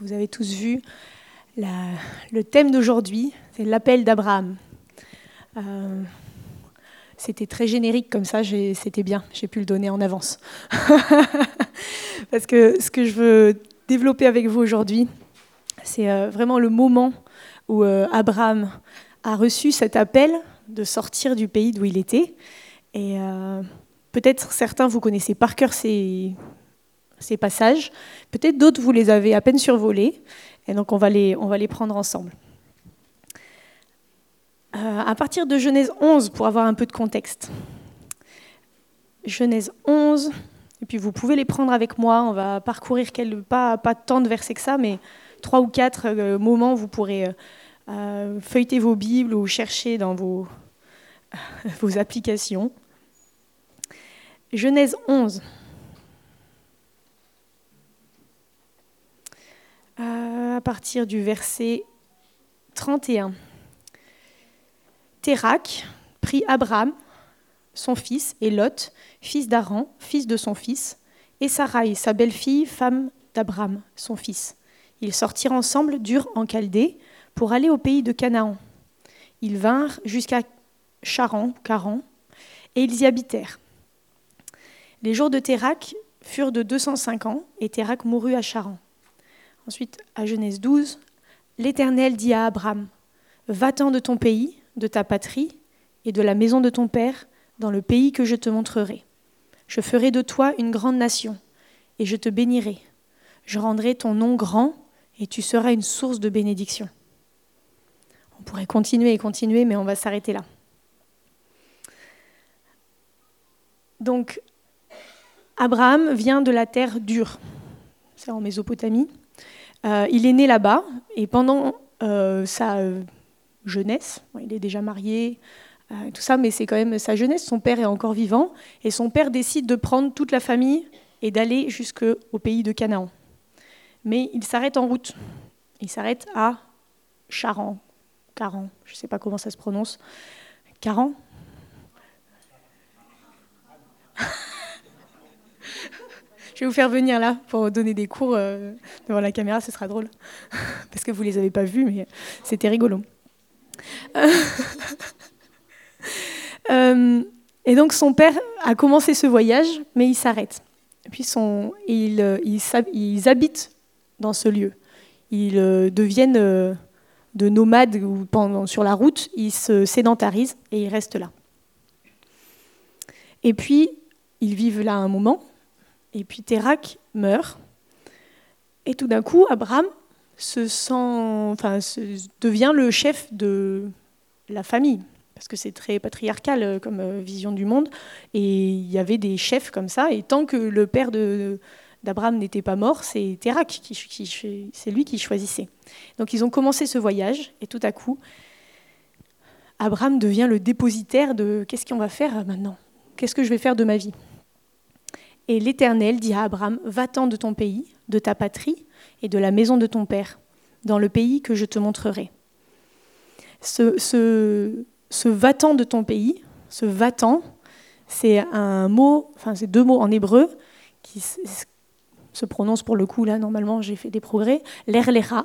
Vous avez tous vu le thème d'aujourd'hui, c'est l'appel d'Abraham. Euh, c'était très générique comme ça, c'était bien, j'ai pu le donner en avance. Parce que ce que je veux développer avec vous aujourd'hui, c'est euh, vraiment le moment où euh, Abraham a reçu cet appel de sortir du pays d'où il était. Et peut-être certains, vous connaissez par cœur ces, ces passages, peut-être d'autres, vous les avez à peine survolés. Et donc on va les, on va les prendre ensemble. Euh, à partir de Genèse 11, pour avoir un peu de contexte. Genèse 11, et puis vous pouvez les prendre avec moi, on va parcourir quelques, pas, pas tant de versets que ça, mais trois ou quatre euh, moments où vous pourrez euh, feuilleter vos Bibles ou chercher dans vos, vos applications. Genèse 11. À partir du verset 31. Térac prit Abraham, son fils, et Lot, fils d'Aran, fils de son fils, et Sarai, sa belle-fille, femme d'Abraham, son fils. Ils sortirent ensemble d'Ur en Chaldée pour aller au pays de Canaan. Ils vinrent jusqu'à Charan, Caran, et ils y habitèrent. Les jours de Térac furent de 205 ans, et Térac mourut à Charan. Ensuite, à Genèse 12, l'Éternel dit à Abraham, Va-t'en de ton pays, de ta patrie et de la maison de ton père, dans le pays que je te montrerai. Je ferai de toi une grande nation, et je te bénirai. Je rendrai ton nom grand, et tu seras une source de bénédiction. On pourrait continuer et continuer, mais on va s'arrêter là. Donc, Abraham vient de la terre dure, c'est en Mésopotamie. Euh, il est né là-bas et pendant euh, sa euh, jeunesse, il est déjà marié, tout ça, mais c'est quand même sa jeunesse, son père est encore vivant et son père décide de prendre toute la famille et d'aller jusqu'au pays de Canaan. Mais il s'arrête en route. Il s'arrête à Charan, Caran, je ne sais pas comment ça se prononce. Caran Je vais vous faire venir là pour donner des cours euh, devant la caméra, ce sera drôle. Parce que vous ne les avez pas vus, mais c'était rigolo. Euh, et donc son père a commencé ce voyage, mais il s'arrête. Puis euh, ils, habitent dans ce lieu. Ils deviennent de nomades ou sur la route, ils se sédentarisent et ils restent là. Et puis, ils vivent là un moment, et puis Térac meurt. Et tout d'un coup, Abraham se sent, devient le chef de la famille, parce que c'est très patriarcal euh, comme euh, vision du monde. Et il y avait des chefs comme ça. Et tant que le père d'Abraham n'était pas mort, c'est Térac, qui, c'est lui qui choisissait. Donc ils ont commencé ce voyage, et tout à coup, Abraham devient le dépositaire de qu'est-ce qu'on va faire maintenant? Qu'est-ce que je vais faire de ma vie? Et l'Éternel dit à Abraham, Va-t'en de ton pays, de ta patrie et de la maison de ton père, dans le pays que je te montrerai. Ce, va-t'en de ton pays, ce va-t'en, c'est un mot, enfin c'est deux mots en hébreu qui se prononcent pour le coup, là normalement j'ai fait des progrès, l'erlera.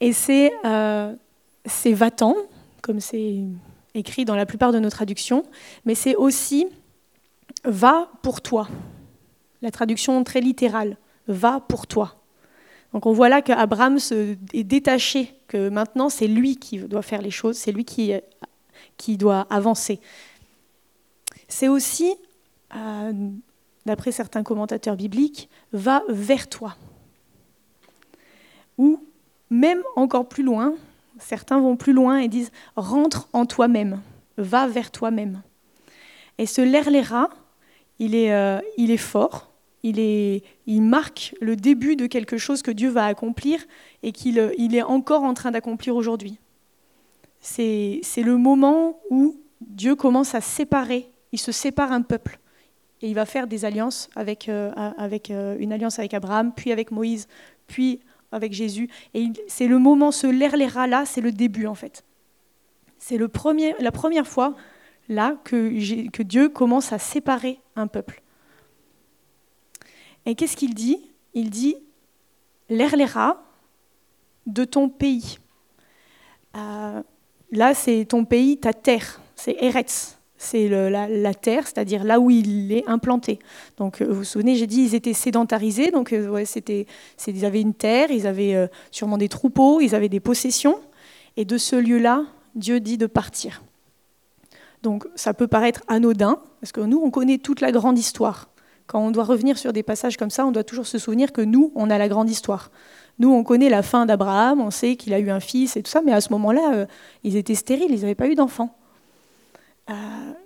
Et c'est euh, va-t'en, comme c'est écrit dans la plupart de nos traductions, mais c'est aussi va pour toi. La traduction très littérale, va pour toi. Donc on voit là qu'Abraham est détaché, que maintenant c'est lui qui doit faire les choses, c'est lui qui, qui doit avancer. C'est aussi, euh, d'après certains commentateurs bibliques, va vers toi. Ou même encore plus loin, certains vont plus loin et disent rentre en toi-même, va vers toi-même. Et ce lerlera, il est, euh, il est fort, il, est, il marque le début de quelque chose que Dieu va accomplir et qu'il euh, il est encore en train d'accomplir aujourd'hui. C'est le moment où Dieu commence à séparer, il se sépare un peuple. Et il va faire des alliances avec, euh, avec une alliance avec Abraham, puis avec Moïse, puis avec Jésus. Et c'est le moment, ce l'erlera là, c'est le début en fait. C'est la première fois là que, Dieu commence à séparer un peuple. Et qu'est-ce qu'il dit? Il dit l'Erlera de ton pays. Euh, là, c'est ton pays, ta terre, c'est Eretz. C'est la, terre, c'est-à-dire là où il est implanté. Donc, euh, vous vous souvenez, j'ai dit ils étaient sédentarisés, donc euh, ouais, c'était, ils avaient une terre, ils avaient sûrement des troupeaux, ils avaient des possessions. Et de ce lieu-là, Dieu dit de partir. Donc, ça peut paraître anodin, parce que nous, on connaît toute la grande histoire. Quand on doit revenir sur des passages comme ça, on doit toujours se souvenir que nous, on a la grande histoire. Nous, on connaît la fin d'Abraham, on sait qu'il a eu un fils et tout ça, mais à ce moment-là, euh, ils étaient stériles, ils n'avaient pas eu d'enfants. Euh,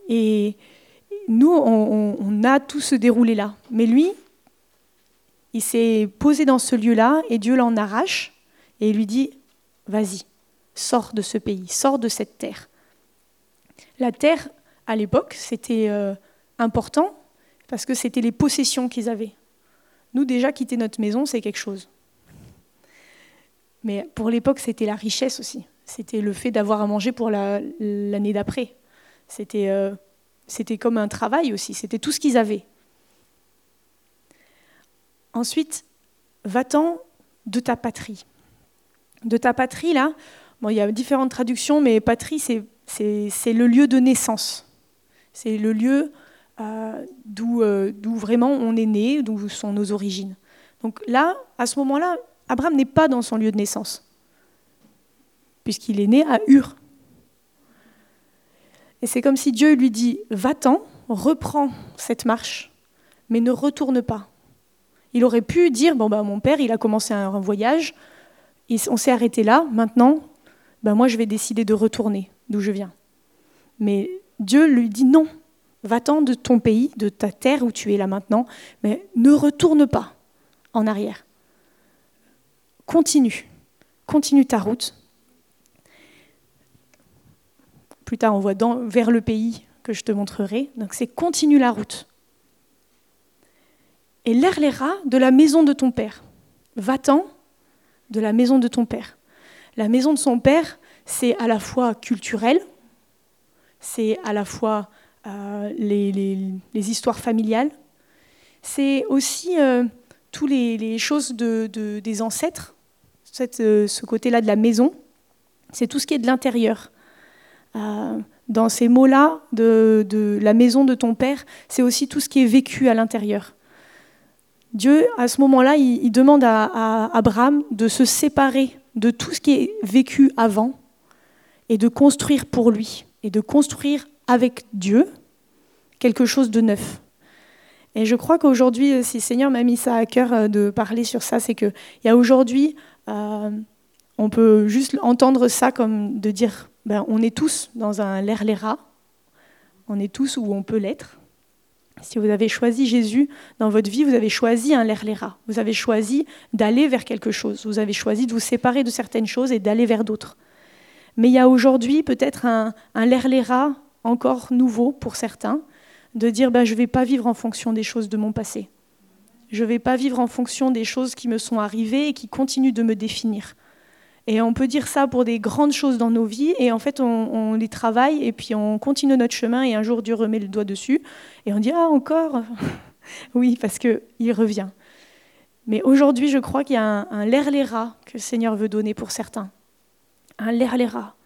et nous, on, a tout ce déroulé-là. Mais lui, il s'est posé dans ce lieu-là et Dieu l'en arrache et il lui dit, vas-y, sors de ce pays, sors de cette terre. La terre, à l'époque, c'était euh, important parce que c'était les possessions qu'ils avaient. Nous, déjà, quitter notre maison, c'est quelque chose. Mais pour l'époque, c'était la richesse aussi. C'était le fait d'avoir à manger pour l'année d'après. C'était euh, c'était comme un travail aussi. C'était tout ce qu'ils avaient. Ensuite, va-t'en de ta patrie. De ta patrie, là, bon, il y a différentes traductions, mais patrie, c'est le lieu de naissance. C'est le lieu euh, euh, d'où vraiment on est né, d'où sont nos origines. Donc là, à ce moment-là, Abraham n'est pas dans son lieu de naissance, puisqu'il est né à Ur. Et c'est comme si Dieu lui dit, va-t'en, reprends cette marche, mais ne retourne pas. Il aurait pu dire, bon bah mon père, il a commencé un voyage, on s'est arrêté là, maintenant, bah moi je vais décider de retourner d'où je viens. Mais Dieu lui dit non, Va-t'en de ton pays, de ta terre où tu es là maintenant, mais ne retourne pas en arrière. Continue, continue ta route. Plus tard, on voit vers le pays que je te montrerai. Donc c'est continue la route. Et l'erlera de la maison de ton père. Va-t'en de la maison de ton père. La maison de son père, c'est à la fois culturel, c'est à la fois euh, les, histoires familiales. C'est aussi euh, tous les, choses de, des ancêtres, euh, ce côté-là de la maison. C'est tout ce qui est de l'intérieur. dans ces mots-là de, la maison de ton père, c'est aussi tout ce qui est vécu à l'intérieur. Dieu, à ce moment-là, il, demande à, Abraham de se séparer de tout ce qui est vécu avant et de construire pour lui et de construire avec Dieu quelque chose de neuf. Et je crois qu'aujourd'hui, si le Seigneur m'a mis ça à cœur euh, de parler sur ça, c'est qu'il y a aujourd'hui, euh, on peut juste entendre ça comme de dire, ben, on est tous dans un l'air on est tous où on peut l'être. Si vous avez choisi Jésus dans votre vie, vous avez choisi un l'air vous avez choisi d'aller vers quelque chose, vous avez choisi de vous séparer de certaines choses et d'aller vers d'autres. Mais il y a aujourd'hui peut-être un, un encore nouveau pour certains, de dire ben, je ne vais pas vivre en fonction des choses de mon passé. Je ne vais pas vivre en fonction des choses qui me sont arrivées et qui continuent de me définir. Et on peut dire ça pour des grandes choses dans nos vies, et en fait, on, les travaille, et puis on continue notre chemin, et un jour, Dieu remet le doigt dessus, et on dit Ah, encore Oui, parce qu'il revient. Mais aujourd'hui, je crois qu'il y a un, un l'air que le Seigneur veut donner pour certains. Un l'air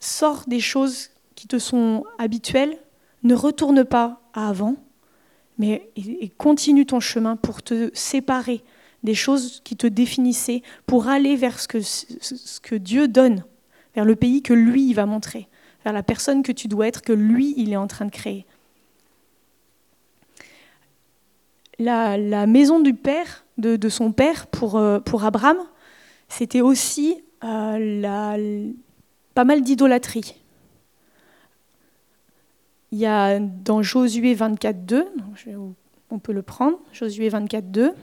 Sors des choses qui te sont habituelles, ne retourne pas à avant, mais continue ton chemin pour te séparer des choses qui te définissaient, pour aller vers ce que, Dieu donne, vers le pays que lui va montrer, vers la personne que tu dois être, que lui il est en train de créer. La, maison du père, de, son père pour, euh, pour Abraham, c'était aussi la, pas mal d'idolâtrie. Il y a dans Josué 24, 2, on peut le prendre, Josué 24, 2.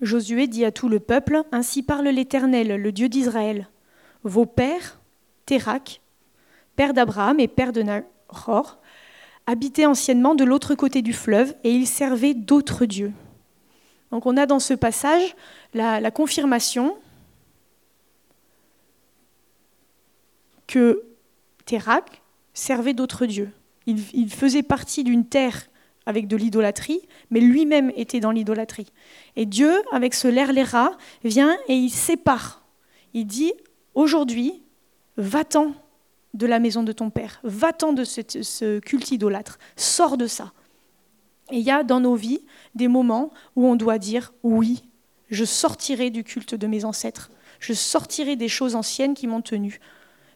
Josué dit à tout le peuple, Ainsi parle l'Éternel, le Dieu d'Israël vos pères, Térak, père d'Abraham et père de Nahor, habitaient anciennement de l'autre côté du fleuve et ils servaient d'autres dieux. Donc on a dans ce passage la, confirmation que Térak servait d'autres dieux. Il, il, faisait partie d'une terre avec de l'idolâtrie, mais lui-même était dans l'idolâtrie. Et Dieu, avec ce ler vient et il sépare. Il dit aujourd'hui, va-t'en de la maison de ton père, va-t'en de ce, culte idolâtre, sors de ça. Et il y a dans nos vies des moments où on doit dire, oui, je sortirai du culte de mes ancêtres, je sortirai des choses anciennes qui m'ont tenu,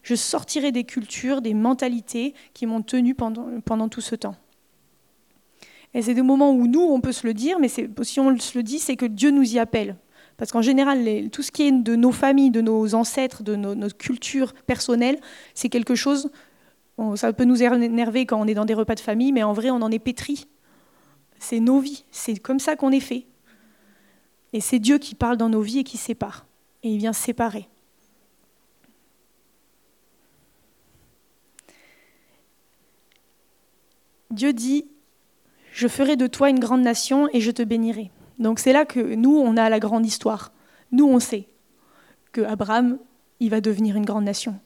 je sortirai des cultures, des mentalités qui m'ont tenu pendant tout ce temps. Et c'est des moments où nous, on peut se le dire, mais si on se le dit, c'est que Dieu nous y appelle. Parce qu'en général, tout ce qui est de nos familles, de nos ancêtres, de notre culture personnelle, c'est quelque chose, ça peut nous énerver quand on est dans des repas de famille, mais en vrai, on en est pétri. C'est nos vies, c'est comme ça qu'on est fait. Et c'est Dieu qui parle dans nos vies et qui sépare. Et il vient séparer. Dieu dit, je ferai de toi une grande nation et je te bénirai. Donc c'est là que nous, on a la grande histoire. Nous, on sait que Abraham, il va devenir une grande nation,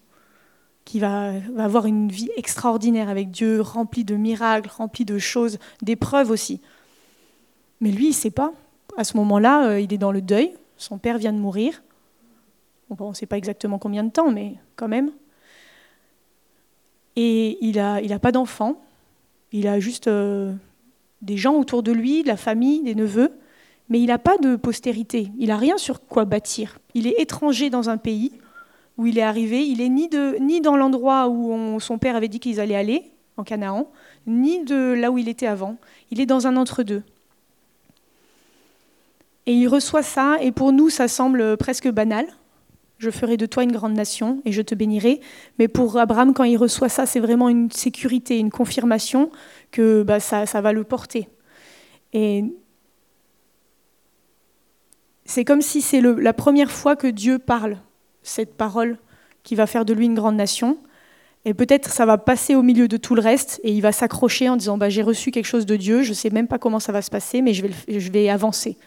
qu'il va, avoir une vie extraordinaire avec Dieu, remplie de miracles, remplie de choses, d'épreuves aussi. Mais lui, il ne sait pas. À ce moment-là, euh, il est dans le deuil. Son père vient de mourir. on ne sait pas exactement combien de temps, mais quand même. Et il n'a pas d'enfant. Il a juste euh, des gens autour de lui, de la famille, des neveux, mais il n'a pas de postérité. Il n'a rien sur quoi bâtir. Il est étranger dans un pays où il est arrivé. Il est ni, ni dans l'endroit où son père avait dit qu'ils allaient aller, en Canaan, ni de là où il était avant. Il est dans un entre-deux. Et il reçoit ça, et pour nous, ça semble presque banal je ferai de toi une grande nation et je te bénirai. Mais pour Abraham, quand il reçoit ça, c'est vraiment une sécurité, une confirmation que bah, ça, va le porter. Et c'est comme si c'est la première fois que Dieu parle cette parole qui va faire de lui une grande nation. Et peut-être ça va passer au milieu de tout le reste et il va s'accrocher en disant bah, J'ai reçu quelque chose de Dieu, je ne sais même pas comment ça va se passer, mais je vais, avancer.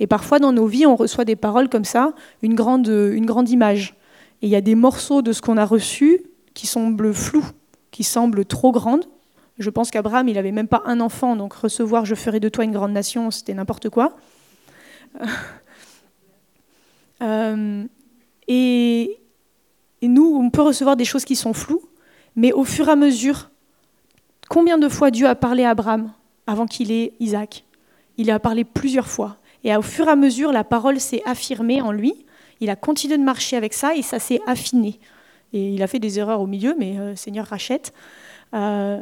Et parfois, dans nos vies, on reçoit des paroles comme ça, une grande, une grande image. Et il y a des morceaux de ce qu'on a reçu qui semblent flous, qui semblent trop grandes. Je pense qu'Abraham, il n'avait même pas un enfant, donc recevoir Je ferai de toi une grande nation, c'était n'importe quoi. Euh, et, nous, on peut recevoir des choses qui sont floues, mais au fur et à mesure, combien de fois Dieu a parlé à Abraham avant qu'il ait Isaac? Il a parlé plusieurs fois. Et au fur et à mesure, la parole s'est affirmée en lui. Il a continué de marcher avec ça et ça s'est affiné. Et il a fait des erreurs au milieu, mais euh, Seigneur rachète. Euh,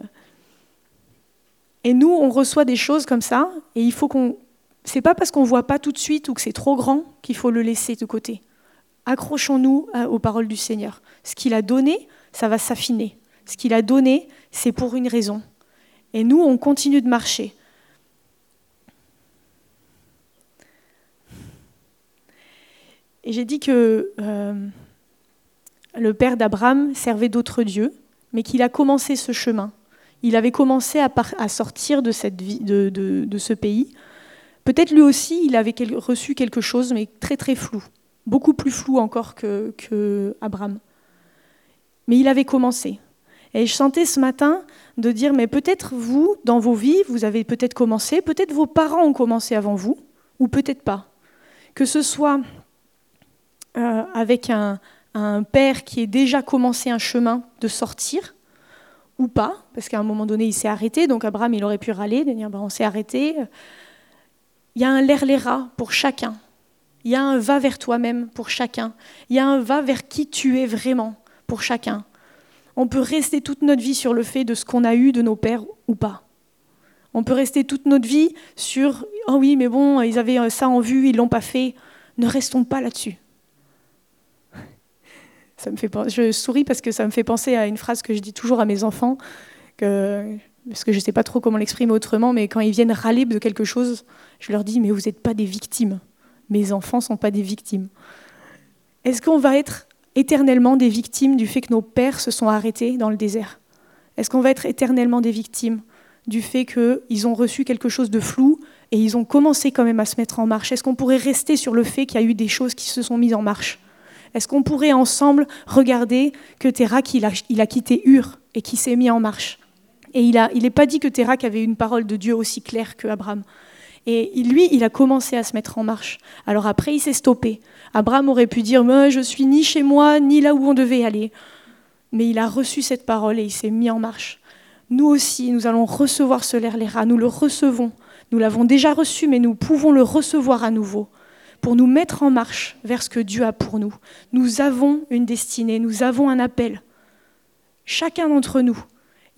et nous, on reçoit des choses comme ça, et il faut qu'on. C'est pas parce qu'on voit pas tout de suite ou que c'est trop grand qu'il faut le laisser de côté. Accrochons-nous aux paroles du Seigneur. Ce qu'il a donné, ça va s'affiner. Ce qu'il a donné, c'est pour une raison. Et nous, on continue de marcher. Et j'ai dit que euh, le père d'Abraham servait d'autres dieux, mais qu'il a commencé ce chemin. Il avait commencé à, sortir de, ce pays. Peut-être lui aussi, il avait reçu quelque chose, mais très très flou, beaucoup plus flou encore que, Abraham. Mais il avait commencé. Et je sentais ce matin de dire, mais peut-être vous, dans vos vies, vous avez peut-être commencé, peut-être vos parents ont commencé avant vous, ou peut-être pas. Que ce soit euh, avec un, père qui ait déjà commencé un chemin de sortir, ou pas, parce qu'à un moment donné, il s'est arrêté, donc Abraham, il aurait pu râler, de dire, ben, on s'est arrêté. Il y a un lerlera pour chacun. Il y a un va vers toi-même pour chacun. Il y a un va vers qui tu es vraiment pour chacun. On peut rester toute notre vie sur le fait de ce qu'on a eu de nos pères ou pas. On peut rester toute notre vie sur oh oui, mais bon, ils avaient ça en vue, ils l'ont pas fait. Ne restons pas là-dessus me fait, je souris parce que ça me fait penser à une phrase que je dis toujours à mes enfants, que, parce que je ne sais pas trop comment l'exprimer autrement, mais quand ils viennent râler de quelque chose, je leur dis, mais vous n'êtes pas des victimes. Mes enfants ne sont pas des victimes. Est-ce qu'on va être éternellement des victimes du fait que nos pères se sont arrêtés dans le désert? Est-ce qu'on va être éternellement des victimes du fait qu'ils ont reçu quelque chose de flou et ils ont commencé quand même à se mettre en marche? Est-ce qu'on pourrait rester sur le fait qu'il y a eu des choses qui se sont mises en marche? Est-ce qu'on pourrait ensemble regarder que Térac, il a, a quitté Ur et qui s'est mis en marche? Et il n'est il pas dit que Térac avait une parole de Dieu aussi claire que Abraham. Et lui, il a commencé à se mettre en marche. Alors après, il s'est stoppé. Abraham aurait pu dire Moi, Je suis ni chez moi, ni là où on devait aller. Mais il a reçu cette parole et il s'est mis en marche. Nous aussi, nous allons recevoir ce lerlera. Nous le recevons. Nous l'avons déjà reçu, mais nous pouvons le recevoir à nouveau pour nous mettre en marche vers ce que Dieu a pour nous. Nous avons une destinée, nous avons un appel. Chacun d'entre nous.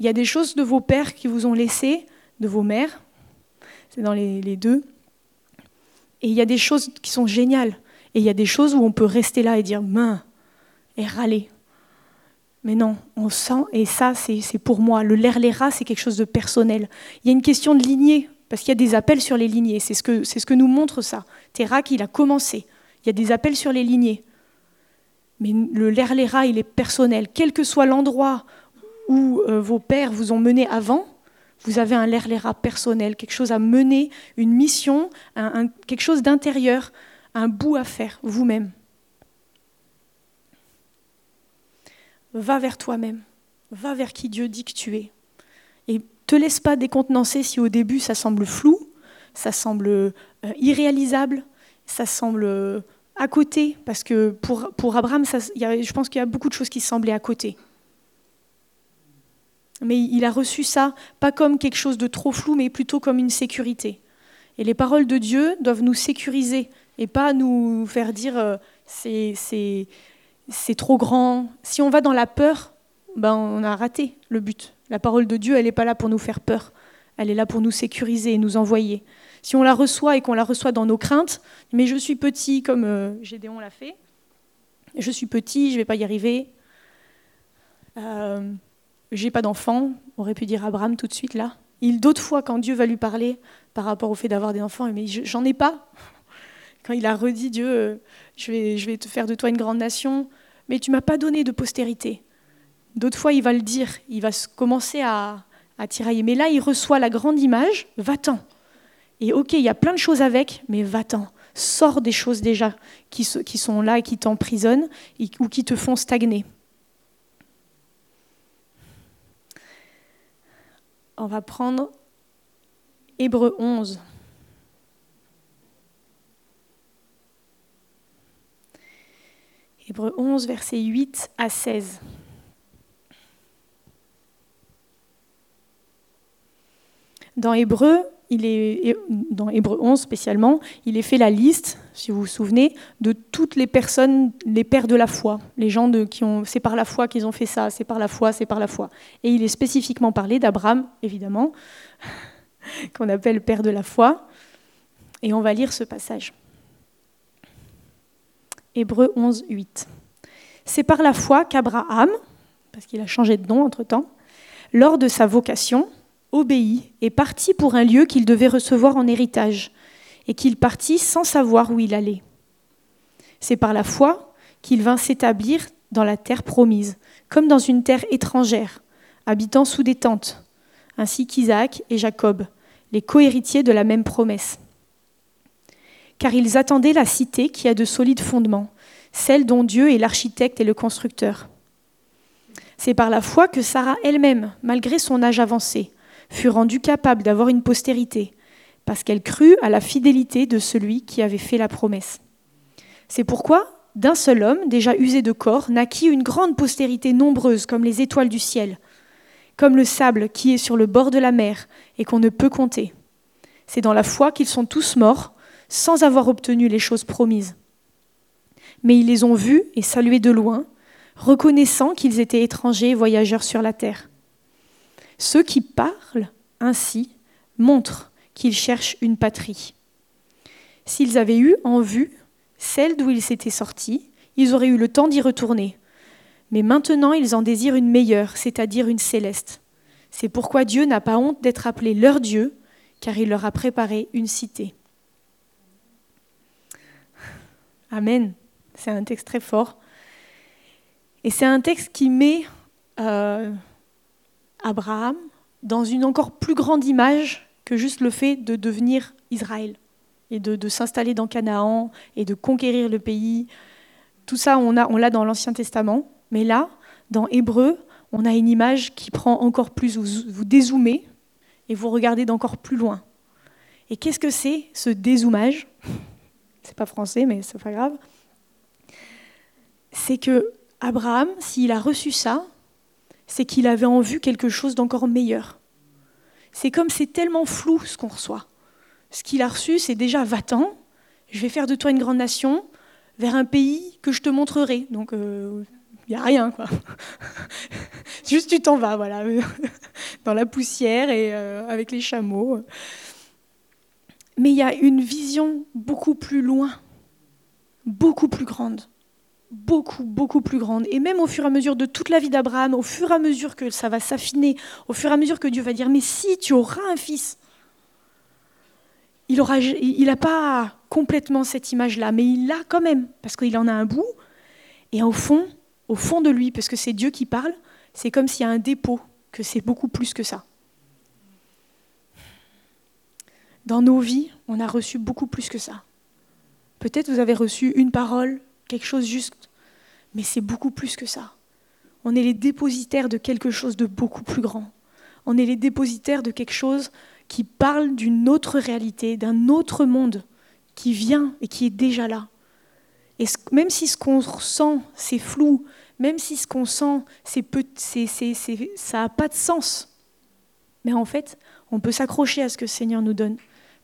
Il y a des choses de vos pères qui vous ont laissé, de vos mères, c'est dans les, deux. Et il y a des choses qui sont géniales. Et il y a des choses où on peut rester là et dire main et râler. Mais non, on sent, et ça c'est pour moi, le l'air les rats c'est quelque chose de personnel. Il y a une question de lignée, parce qu'il y a des appels sur les lignées, c'est ce, que, nous montre ça. Terak, il a commencé, il y a des appels sur les lignées. Mais le l'air les rats, il est personnel. Quel que soit l'endroit où euh, vos pères vous ont mené avant, vous avez un l'air personnel, quelque chose à mener, une mission, quelque chose d'intérieur, un bout à faire vous-même. Va vers toi-même, va vers qui Dieu dit que tu es. Et te laisse pas décontenancer si au début ça semble flou, ça semble euh, irréalisable, ça semble euh, à côté, parce que pour, pour Abraham, je pense qu'il y a beaucoup de choses qui semblaient à côté mais il a reçu ça pas comme quelque chose de trop flou, mais plutôt comme une sécurité. Et les paroles de Dieu doivent nous sécuriser et pas nous faire dire euh, c'est trop grand. Si on va dans la peur, ben on a raté le but. La parole de Dieu, elle n'est pas là pour nous faire peur. Elle est là pour nous sécuriser et nous envoyer. Si on la reçoit et qu'on la reçoit dans nos craintes, mais je suis petit comme euh, Gédéon l'a fait, je suis petit, je ne vais pas y arriver. Euh, j'ai pas d'enfant, aurait pu dire Abraham tout de suite là. Il d'autres fois quand Dieu va lui parler par rapport au fait d'avoir des enfants, mais j'en ai pas. Quand il a redit Dieu, euh, je vais, te faire de toi une grande nation, mais tu m'as pas donné de postérité. D'autres fois, il va le dire, il va commencer à, tirailler. Mais là, il reçoit la grande image, va-t'en. Et ok, il y a plein de choses avec, mais va-t'en. Sors des choses déjà qui sont là et qui t'emprisonnent ou qui te font stagner. On va prendre Hébreu 11. Hébreu 11, versets 8 à 16. Dans Hébreu, il est, dans Hébreu 11 spécialement, il est fait la liste, si vous vous souvenez, de toutes les personnes, les pères de la foi, les gens de, qui c'est par la foi qu'ils ont fait ça, c'est par la foi, c'est par la foi. Et il est spécifiquement parlé d'Abraham, évidemment, qu'on appelle père de la foi. Et on va lire ce passage. Hébreu 11, 8. C'est par la foi qu'Abraham, parce qu'il a changé de nom entre-temps, lors de sa vocation, obéit et partit pour un lieu qu'il devait recevoir en héritage, et qu'il partit sans savoir où il allait. C'est par la foi qu'il vint s'établir dans la terre promise, comme dans une terre étrangère, habitant sous des tentes, ainsi qu'Isaac et Jacob, les cohéritiers de la même promesse. Car ils attendaient la cité qui a de solides fondements, celle dont Dieu est l'architecte et le constructeur. C'est par la foi que Sarah elle-même, malgré son âge avancé, fut rendue capable d'avoir une postérité, parce qu'elle crut à la fidélité de celui qui avait fait la promesse. C'est pourquoi, d'un seul homme, déjà usé de corps, naquit une grande postérité nombreuse comme les étoiles du ciel, comme le sable qui est sur le bord de la mer et qu'on ne peut compter. C'est dans la foi qu'ils sont tous morts, sans avoir obtenu les choses promises. Mais ils les ont vus et salués de loin, reconnaissant qu'ils étaient étrangers et voyageurs sur la terre. Ceux qui parlent ainsi montrent qu'ils cherchent une patrie. S'ils avaient eu en vue celle d'où ils s'étaient sortis, ils auraient eu le temps d'y retourner. Mais maintenant, ils en désirent une meilleure, c'est-à-dire une céleste. C'est pourquoi Dieu n'a pas honte d'être appelé leur Dieu, car il leur a préparé une cité. Amen. C'est un texte très fort. Et c'est un texte qui met euh, Abraham dans une encore plus grande image que juste le fait de devenir Israël et de, s'installer dans Canaan et de conquérir le pays. tout ça, on l'a on dans l'Ancien Testament, mais là, dans Hébreu, on a une image qui prend encore plus, vous, vous dézoomez et vous regardez d'encore plus loin. Et qu'est-ce que c'est ce dézoomage C'est pas français, mais c'est pas grave. C'est que Abraham, s'il a reçu ça, c'est qu'il avait en vue quelque chose d'encore meilleur. C'est comme c'est tellement flou ce qu'on reçoit. Ce qu'il a reçu, c'est déjà va-t'en, je vais faire de toi une grande nation vers un pays que je te montrerai. Donc, il euh, n'y a rien, quoi. Juste tu t'en vas, voilà, dans la poussière et euh, avec les chameaux. Mais il y a une vision beaucoup plus loin, beaucoup plus grande beaucoup, beaucoup plus grande. Et même au fur et à mesure de toute la vie d'Abraham, au fur et à mesure que ça va s'affiner, au fur et à mesure que Dieu va dire, mais si tu auras un fils, il n'a pas complètement cette image-là, mais il l'a quand même, parce qu'il en a un bout. Et au fond, au fond de lui, parce que c'est Dieu qui parle, c'est comme s'il y a un dépôt, que c'est beaucoup plus que ça. Dans nos vies, on a reçu beaucoup plus que ça. Peut-être vous avez reçu une parole, quelque chose juste, mais c'est beaucoup plus que ça. On est les dépositaires de quelque chose de beaucoup plus grand. On est les dépositaires de quelque chose qui parle d'une autre réalité, d'un autre monde qui vient et qui est déjà là. Et même si ce qu'on ressent, c'est flou, même si ce qu'on sent, c'est ça n'a pas de sens, mais en fait, on peut s'accrocher à ce que le Seigneur nous donne,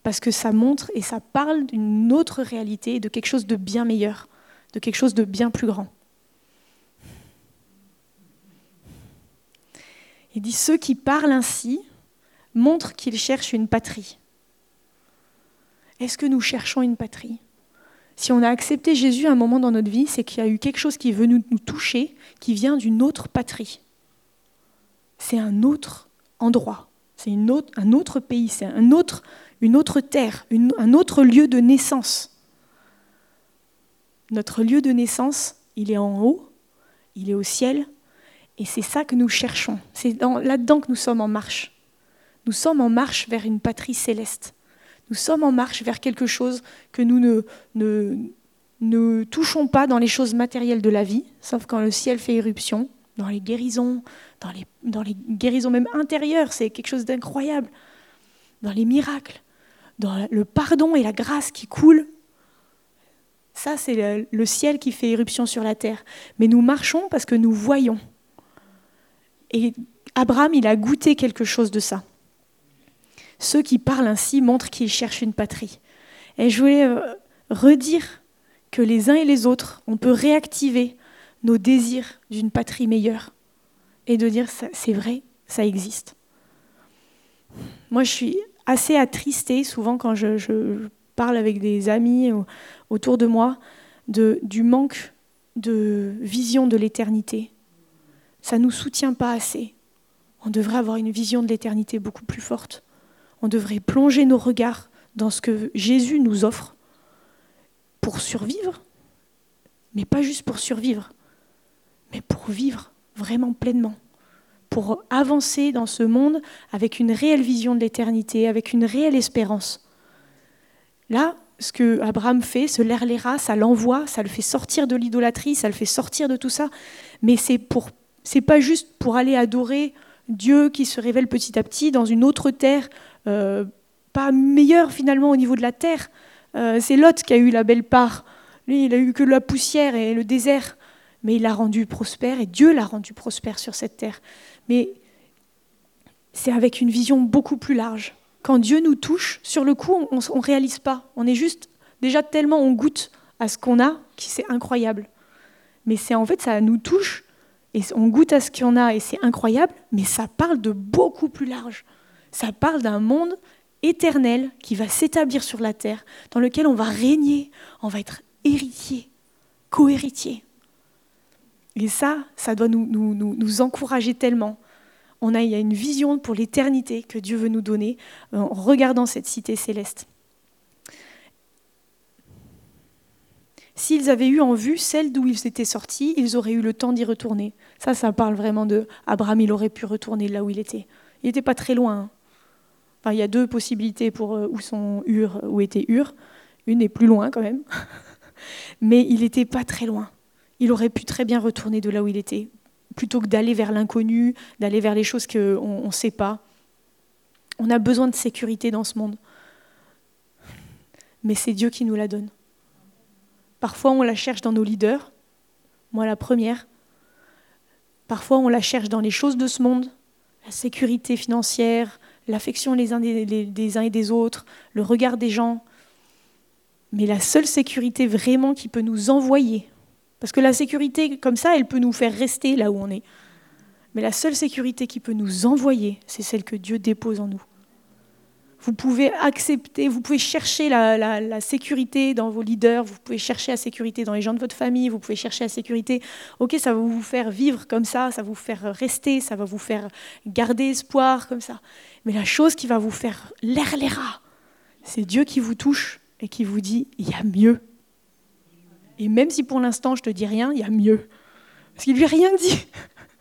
parce que ça montre et ça parle d'une autre réalité, de quelque chose de bien meilleur de quelque chose de bien plus grand. Il dit ceux qui parlent ainsi montrent qu'ils cherchent une patrie. Est-ce que nous cherchons une patrie? Si on a accepté Jésus à un moment dans notre vie, c'est qu'il y a eu quelque chose qui venu nous toucher, qui vient d'une autre patrie. C'est un autre endroit, c'est un autre pays, c'est une autre terre, un autre lieu de naissance. Notre lieu de naissance, il est en haut, il est au ciel, et c'est ça que nous cherchons. C'est là-dedans que nous sommes en marche. Nous sommes en marche vers une patrie céleste. Nous sommes en marche vers quelque chose que nous ne, ne, ne touchons pas dans les choses matérielles de la vie, sauf quand le ciel fait éruption, dans les guérisons, dans les, dans les guérisons même intérieures, c'est quelque chose d'incroyable, dans les miracles, dans le pardon et la grâce qui coulent ça, c'est le, ciel qui fait éruption sur la terre. Mais nous marchons parce que nous voyons. Et Abraham, il a goûté quelque chose de ça. Ceux qui parlent ainsi montrent qu'ils cherchent une patrie. Et je voulais euh, redire que les uns et les autres, on peut réactiver nos désirs d'une patrie meilleure et de dire c'est vrai, ça existe. Moi, je suis assez attristée souvent quand je, je parle avec des amis autour de moi du manque de vision de l'éternité. Ça ne nous soutient pas assez. On devrait avoir une vision de l'éternité beaucoup plus forte. On devrait plonger nos regards dans ce que Jésus nous offre pour survivre, mais pas juste pour survivre, mais pour vivre vraiment pleinement, pour avancer dans ce monde avec une réelle vision de l'éternité, avec une réelle espérance. Là, ce que Abraham fait, ce l'air ça l'envoie, ça le fait sortir de l'idolâtrie, ça le fait sortir de tout ça. Mais c'est pour, c'est pas juste pour aller adorer Dieu qui se révèle petit à petit dans une autre terre, euh, pas meilleure finalement au niveau de la terre. Euh, c'est Lot qui a eu la belle part. Lui, il a eu que la poussière et le désert, mais il l'a rendu prospère et Dieu l'a rendu prospère sur cette terre. Mais c'est avec une vision beaucoup plus large quand Dieu nous touche, sur le coup, on ne réalise pas. On est juste, déjà tellement on goûte à ce qu'on a, que c'est incroyable. Mais c'est en fait, ça nous touche, et on goûte à ce qu'on a, et c'est incroyable, mais ça parle de beaucoup plus large. Ça parle d'un monde éternel qui va s'établir sur la terre, dans lequel on va régner, on va être héritier, co-héritier. Et ça, ça doit nous, encourager tellement on a, il y a une vision pour l'éternité que Dieu veut nous donner euh, en regardant cette cité céleste. S'ils avaient eu en vue celle d'où ils étaient sortis, ils auraient eu le temps d'y retourner. Ça, ça parle vraiment de Abraham, il aurait pu retourner là où il était. Il n'était pas très loin. Hein. Il y a deux possibilités pour euh, où, sont Ur, où était Ur. Une est plus loin quand même. Mais il n'était pas très loin. il aurait pu très bien retourner de là où il était, plutôt que d'aller vers l'inconnu, d'aller vers les choses qu'on ne sait pas. On a besoin de sécurité dans ce monde. Mais c'est Dieu qui nous la donne. Parfois, on la cherche dans nos leaders, moi la première. Parfois, on la cherche dans les choses de ce monde, la sécurité financière, l'affection des, uns et des autres, le regard des gens. Mais la seule sécurité vraiment qui peut nous envoyer, parce que la sécurité comme ça, elle peut nous faire rester là où on est. Mais la seule sécurité qui peut nous envoyer, c'est celle que Dieu dépose en nous. Vous pouvez accepter, vous pouvez chercher la, sécurité dans vos leaders, vous pouvez chercher la sécurité dans les gens de votre famille, vous pouvez chercher la sécurité. Ok, ça va vous faire vivre comme ça, ça va vous faire rester, ça va vous faire garder espoir comme ça. Mais la chose qui va vous faire l'air les rats, c'est Dieu qui vous touche et qui vous dit il y a mieux. Et même si pour l'instant je te dis rien, il y a mieux. Parce qu'il lui a rien dit.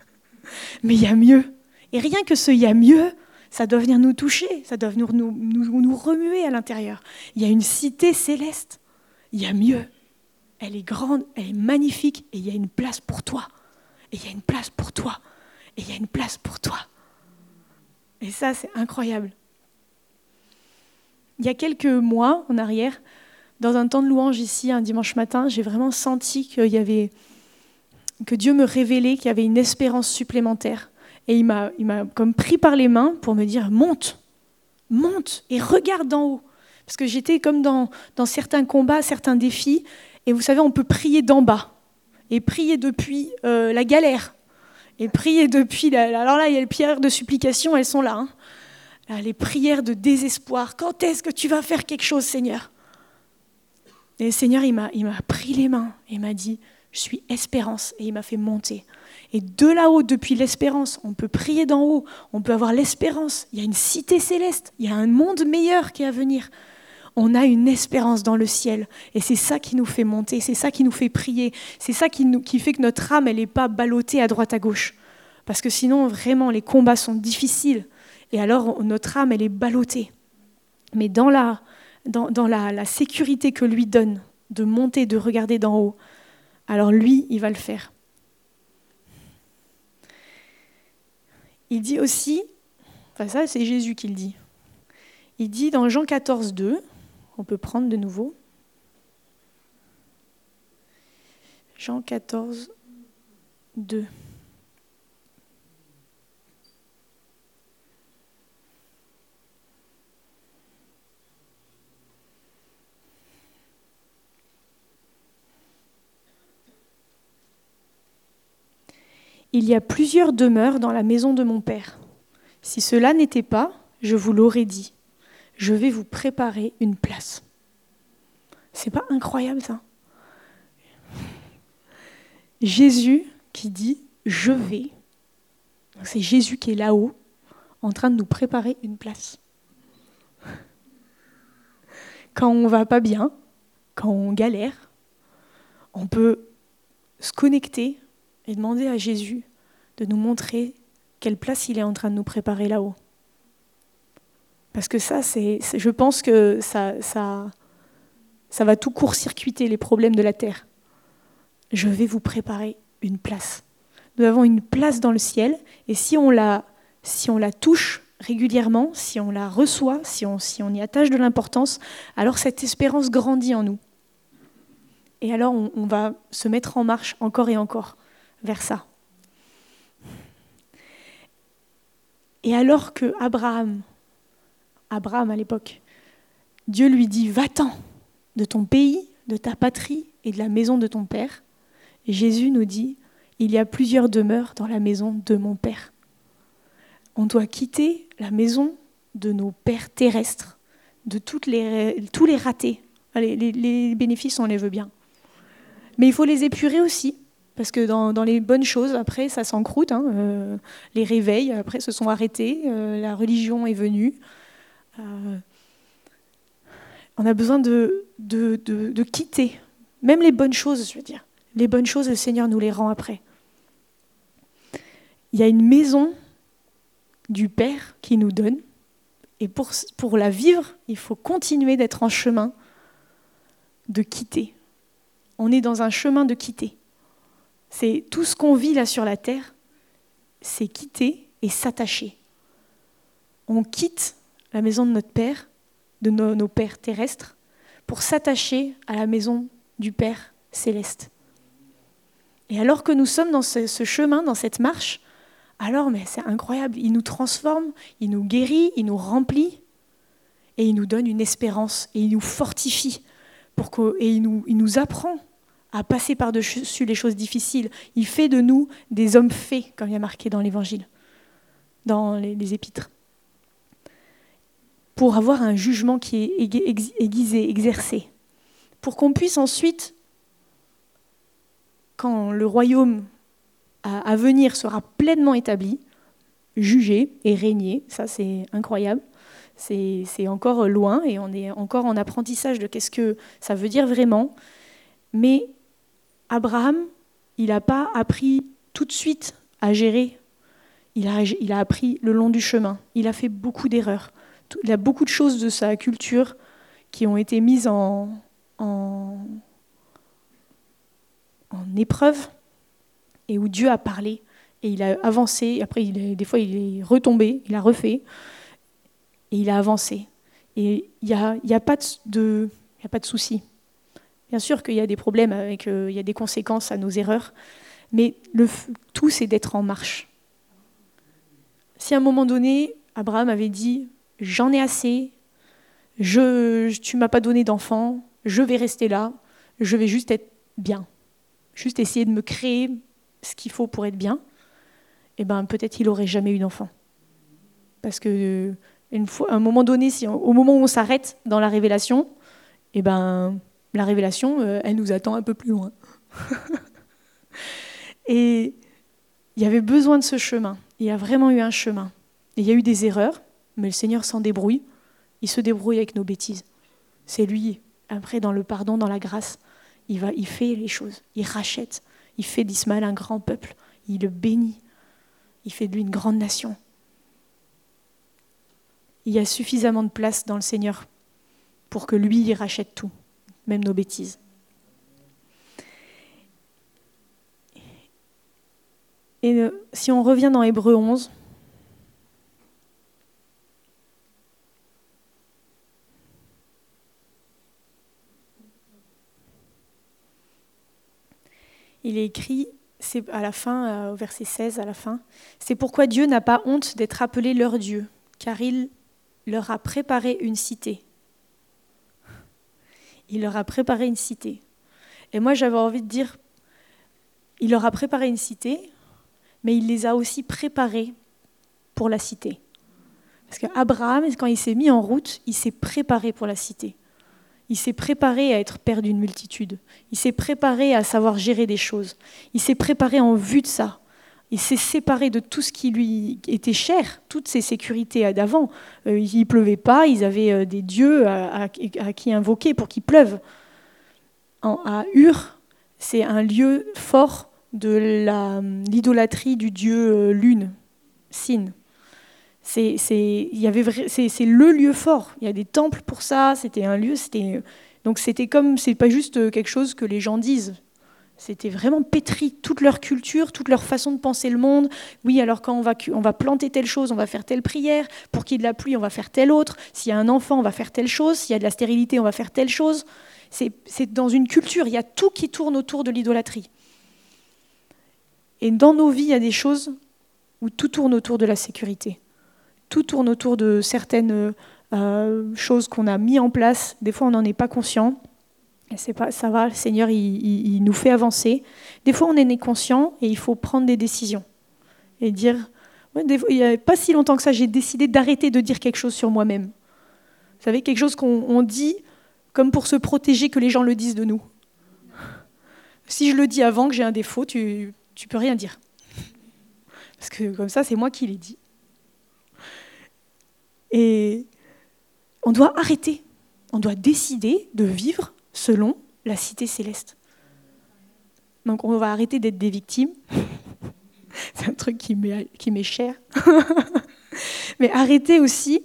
Mais il y a mieux. Et rien que ce il y a mieux, ça doit venir nous toucher, ça doit nous, nous, remuer à l'intérieur. Il y a une cité céleste, il y a mieux. Elle est grande, elle est magnifique, et il y a une place pour toi. Et il y a une place pour toi. Et il y a une place pour toi. Et ça, c'est incroyable. Il y a quelques mois en arrière, dans un temps de louange ici, un dimanche matin, j'ai vraiment senti que Dieu me révélait qu'il y avait une espérance supplémentaire et il m'a, comme pris par les mains pour me dire monte, monte et regarde d'en haut. Parce que j'étais comme dans, certains combats, certains défis. Et vous savez, on peut prier d'en bas. Et prier depuis euh, la galère. Et prier depuis. alors là, il y a les prières de supplication, elles sont là, hein. Les prières de désespoir. Quand est-ce que tu vas faire quelque chose, Seigneur? Et le Seigneur, il m'a, il m'a pris les mains et m'a dit Je suis espérance. Et il m'a fait monter. Et de là-haut, depuis l'espérance, on peut prier d'en haut, on peut avoir l'espérance. Il y a une cité céleste, il y a un monde meilleur qui est à venir. On a une espérance dans le ciel. Et c'est ça qui nous fait monter, c'est ça qui nous fait prier, c'est ça qui fait que notre âme, elle n'est pas ballottée à droite à gauche. Parce que sinon, vraiment, les combats sont difficiles. Et alors, notre âme, elle est ballottée. Mais dans la, dans, la sécurité que lui donne, de monter, de regarder d'en haut, alors lui, il va le faire. Il dit aussi, enfin ça c'est Jésus qui le dit, il dit dans Jean 14, 2, on peut prendre de nouveau, Jean 14, 2. Il y a plusieurs demeures dans la maison de mon Père. Si cela n'était pas, je vous l'aurais dit. Je vais vous préparer une place. C'est pas incroyable ça? Jésus qui dit je vais. C'est Jésus qui est là-haut en train de nous préparer une place. Quand on va pas bien, quand on galère, on peut se connecter et demander à Jésus de nous montrer quelle place il est en train de nous préparer là-haut. Parce que ça, c'est, je pense que ça, ça, ça va tout court-circuiter les problèmes de la terre. Je vais vous préparer une place. Nous avons une place dans le ciel, et si on la, si on la touche régulièrement, si on la reçoit, si on, si on y attache de l'importance, alors cette espérance grandit en nous. Et alors on, on va se mettre en marche encore et encore vers ça. Et alors que Abraham, Abraham à l'époque, Dieu lui dit Va-t'en de ton pays, de ta patrie et de la maison de ton père, Jésus nous dit Il y a plusieurs demeures dans la maison de mon père. On doit quitter la maison de nos pères terrestres, de toutes les, tous les ratés. Les, les bénéfices, on les veut bien. Mais il faut les épurer aussi. Parce que dans, les bonnes choses, après, ça s'encroute. Hein, euh, les réveils, après, se sont arrêtés. Euh, la religion est venue. Euh, on a besoin de, quitter. Même les bonnes choses, je veux dire. Les bonnes choses, le Seigneur nous les rend après. Il y a une maison du Père qui nous donne. Et pour la vivre, il faut continuer d'être en chemin de quitter. On est dans un chemin de quitter. C'est tout ce qu'on vit là sur la terre, c'est quitter et s'attacher. On quitte la maison de notre Père, de nos, pères terrestres, pour s'attacher à la maison du Père céleste. Et alors que nous sommes dans ce, chemin, dans cette marche, alors mais c'est incroyable, il nous transforme, il nous guérit, il nous remplit, et il nous donne une espérance, et il nous fortifie, et il nous apprend à passer par-dessus les choses difficiles. Il fait de nous des hommes faits, comme il y a marqué dans l'Évangile, dans les, épîtres, pour avoir un jugement qui est aiguisé, exercé, pour qu'on puisse ensuite, quand le royaume à venir sera pleinement établi, juger et régner, ça c'est incroyable, c'est encore loin et on est encore en apprentissage de qu'est-ce que ça veut dire vraiment. Mais Abraham, il n'a pas appris tout de suite à gérer. Il a, appris le long du chemin. Il a fait beaucoup d'erreurs. Il a beaucoup de choses de sa culture qui ont été mises en, épreuve et où Dieu a parlé et il a avancé. Après, il des fois, il est retombé, il a refait et il a avancé. Et il n'y a pas de souci. Bien sûr qu'il y a des problèmes, euh, il y a des conséquences à nos erreurs, mais tout, c'est d'être en marche. Si à un moment donné, Abraham avait dit J'en ai assez, je, tu m'as pas donné d'enfant, je vais rester là, je vais juste être bien, juste essayer de me créer ce qu'il faut pour être bien, eh ben peut-être il n'aurait jamais eu d'enfant. Parce que fois, un moment donné, au moment où on s'arrête dans la révélation, eh ben la révélation, euh, elle nous attend un peu plus loin. et il y avait besoin de ce chemin. Il y a vraiment eu un chemin. il y a eu des erreurs, mais le Seigneur s'en débrouille. Il se débrouille avec nos bêtises. C'est lui, après, dans le pardon, dans la grâce, il, va, il fait les choses. Il rachète. Il fait d'Ismaël un grand peuple. Il le bénit. Il fait de lui une grande nation. Il y a suffisamment de place dans le Seigneur pour que lui, il rachète tout même nos bêtises. Et euh, si on revient dans Hébreu 11, il est écrit, à la fin, euh, au verset 16, à la fin, c'est pourquoi Dieu n'a pas honte d'être appelé leur Dieu, car il leur a préparé une cité il leur a préparé une cité. Et moi, j'avais envie de dire, il leur a préparé une cité, mais il les a aussi préparés pour la cité. Parce qu'Abraham, quand il s'est mis en route, il s'est préparé pour la cité. Il s'est préparé à être père d'une multitude. Il s'est préparé à savoir gérer des choses. Il s'est préparé en vue de ça. Il s'est séparé de tout ce qui lui était cher, toutes ses sécurités d'avant. Euh, il ne pleuvait pas, ils avaient euh, des dieux à, qui invoquer pour qu'il pleuve. à Ur, c'est un lieu fort de l'idolâtrie du dieu euh, lune, Sin. C'est le lieu fort. Il y a des temples pour ça. C'était un lieu. Donc c'était comme c'est pas juste quelque chose que les gens disent. C'était vraiment pétri, toute leur culture, toute leur façon de penser le monde. Oui, alors quand on va, planter telle chose, on va faire telle prière. Pour qu'il y ait de la pluie, on va faire telle autre. S'il y a un enfant, on va faire telle chose. S'il y a de la stérilité, on va faire telle chose. C'est dans une culture, il y a tout qui tourne autour de l'idolâtrie. Et dans nos vies, il y a des choses où tout tourne autour de la sécurité. Tout tourne autour de certaines euh, choses qu'on a mis en place. Des fois, on n'en est pas conscient. C'est pas, ça va, le Seigneur, il, nous fait avancer. Des fois, on est conscient et il faut prendre des décisions. Et dire, il n'y a pas si longtemps que ça, j'ai décidé d'arrêter de dire quelque chose sur moi-même. Vous savez, quelque chose qu'on dit comme pour se protéger que les gens le disent de nous. Si je le dis avant que j'ai un défaut, tu ne peux rien dire. Parce que comme ça, c'est moi qui l'ai dit. Et on doit arrêter. On doit décider de vivre selon la cité céleste. Donc on va arrêter d'être des victimes. C'est un truc qui m'est cher. Mais arrêter aussi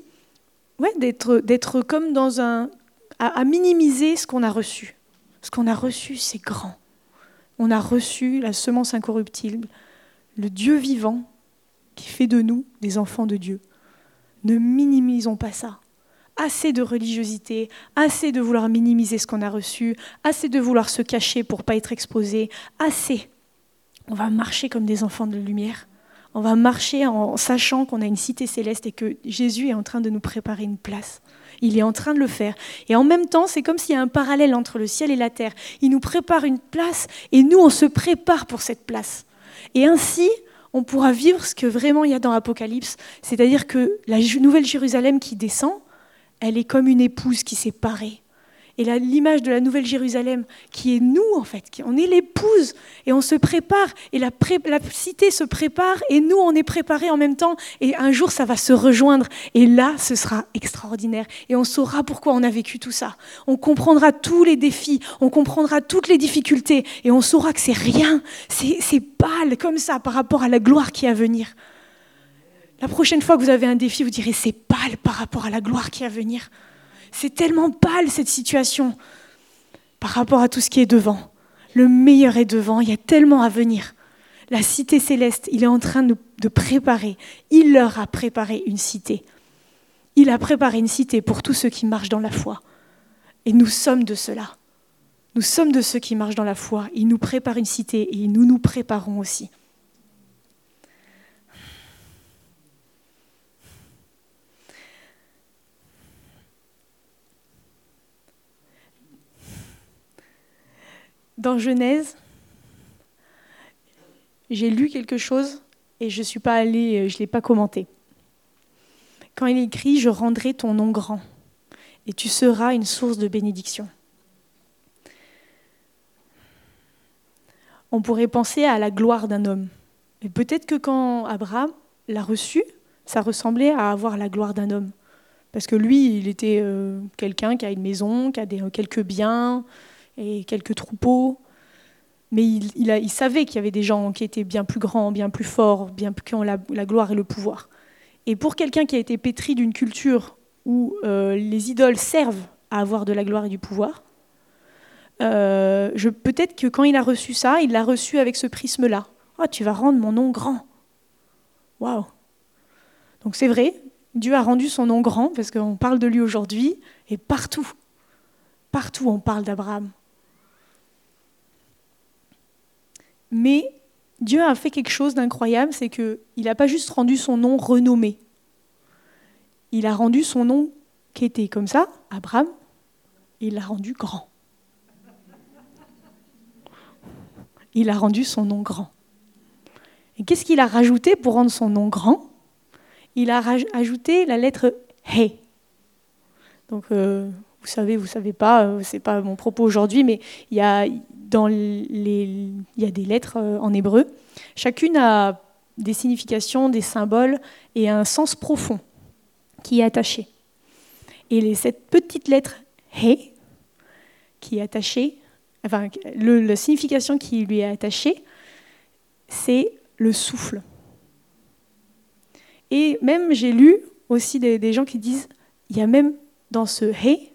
d'être comme dans un... À, minimiser ce qu'on a reçu. Ce qu'on a reçu, c'est grand. on a reçu la semence incorruptible, le Dieu vivant qui fait de nous des enfants de Dieu. Ne minimisons pas ça. Assez de religiosité, assez de vouloir minimiser ce qu'on a reçu, assez de vouloir se cacher pour pas être exposé, assez. On va marcher comme des enfants de lumière. On va marcher en sachant qu'on a une cité céleste et que Jésus est en train de nous préparer une place. Il est en train de le faire. Et en même temps, c'est comme s'il y a un parallèle entre le ciel et la terre. Il nous prépare une place et nous, on se prépare pour cette place. Et ainsi, on pourra vivre ce que vraiment il y a dans l'Apocalypse, c'est-à-dire que la nouvelle Jérusalem qui descend, elle est comme une épouse qui s'est parée et l'image de la Nouvelle Jérusalem, qui est nous en fait, on est l'épouse et on se prépare et la, cité se prépare et nous on est préparés en même temps et un jour ça va se rejoindre et là ce sera extraordinaire et on saura pourquoi on a vécu tout ça. On comprendra tous les défis, on comprendra toutes les difficultés et on saura que c'est rien, c'est pâle comme ça par rapport à la gloire qui est à venir. La prochaine fois que vous avez un défi, vous direz c'est pâle par rapport à la gloire qui est à venir. C'est tellement pâle cette situation par rapport à tout ce qui est devant. Le meilleur est devant, il y a tellement à venir. La cité céleste, il est en train de, préparer. Il leur a préparé une cité. Il a préparé une cité pour tous ceux qui marchent dans la foi. Et nous sommes de cela. Nous sommes de ceux qui marchent dans la foi. Il nous prépare une cité et nous nous préparons aussi. Dans Genèse, j'ai lu quelque chose et je ne suis pas allée, je ne l'ai pas commenté. Quand il écrit Je rendrai ton nom grand et tu seras une source de bénédiction. On pourrait penser à la gloire d'un homme. Mais peut-être que quand Abraham l'a reçu, ça ressemblait à avoir la gloire d'un homme. Parce que lui, il était euh, quelqu'un qui a une maison, qui a des, quelques biens, et quelques troupeaux. Mais il, savait qu'il y avait des gens qui étaient bien plus grands, bien plus forts, bien qui ont la, gloire et le pouvoir. Et pour quelqu'un qui a été pétri d'une culture où euh, les idoles servent à avoir de la gloire et du pouvoir, euh, peut-être que quand il a reçu ça, il l'a reçu avec ce prisme-là. Oh, tu vas rendre mon nom grand. Waouh Donc c'est vrai, Dieu a rendu son nom grand parce qu'on parle de lui aujourd'hui et partout. Partout on parle d'Abraham. Mais Dieu a fait quelque chose d'incroyable, c'est qu'il n'a pas juste rendu son nom renommé. Il a rendu son nom qui était comme ça, Abraham, et il l'a rendu grand. Il a rendu son nom grand. Et qu'est-ce qu'il a rajouté pour rendre son nom grand? Il a ajouté la lettre He. Donc, euh, vous savez, vous savez pas, euh, c'est pas mon propos aujourd'hui, mais il y a il y a des lettres euh, en hébreu. Chacune a des significations, des symboles et un sens profond qui est attaché. Et cette petite lettre He, qui est attachée, enfin, la signification qui lui est attachée, c'est le souffle. Et même, j'ai lu aussi des, des, gens qui disent, il y a même dans ce He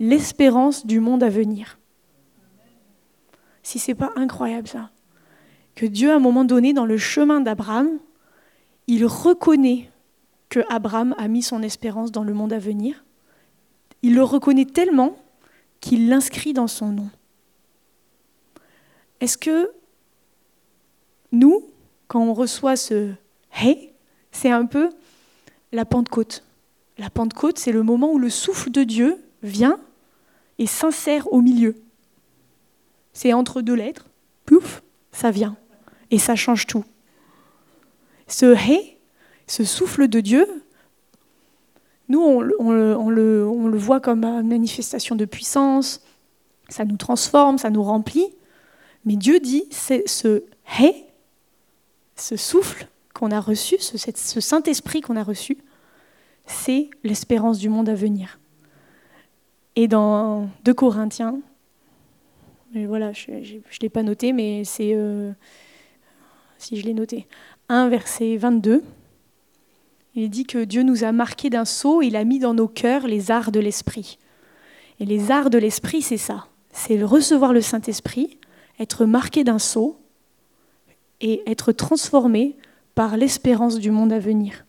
l'espérance du monde à venir. Si c'est pas incroyable ça, que Dieu à un moment donné dans le chemin d'Abraham, il reconnaît que Abraham a mis son espérance dans le monde à venir. Il le reconnaît tellement qu'il l'inscrit dans son nom. Est-ce que nous, quand on reçoit ce Hey, c'est un peu la Pentecôte la Pentecôte, c'est le moment où le souffle de Dieu vient et s'insère au milieu. C'est entre deux lettres, pouf, ça vient. Et ça change tout. Ce hé, ce souffle de Dieu, nous, on, le, voit comme une manifestation de puissance, ça nous transforme, ça nous remplit. Mais Dieu dit, c'est ce hé, ce souffle qu'on a reçu, ce Saint-Esprit qu'on a reçu, c'est l'espérance du monde à venir. Et dans 2 Corinthiens, voilà, je ne l'ai pas noté, mais c'est, euh, si je l'ai noté, 1 verset 22, il dit que Dieu nous a marqués d'un sceau, il a mis dans nos cœurs les arts de l'esprit. Et les arts de l'esprit, c'est ça. c'est recevoir le Saint-Esprit, être marqué d'un sceau et être transformé par l'espérance du monde à venir.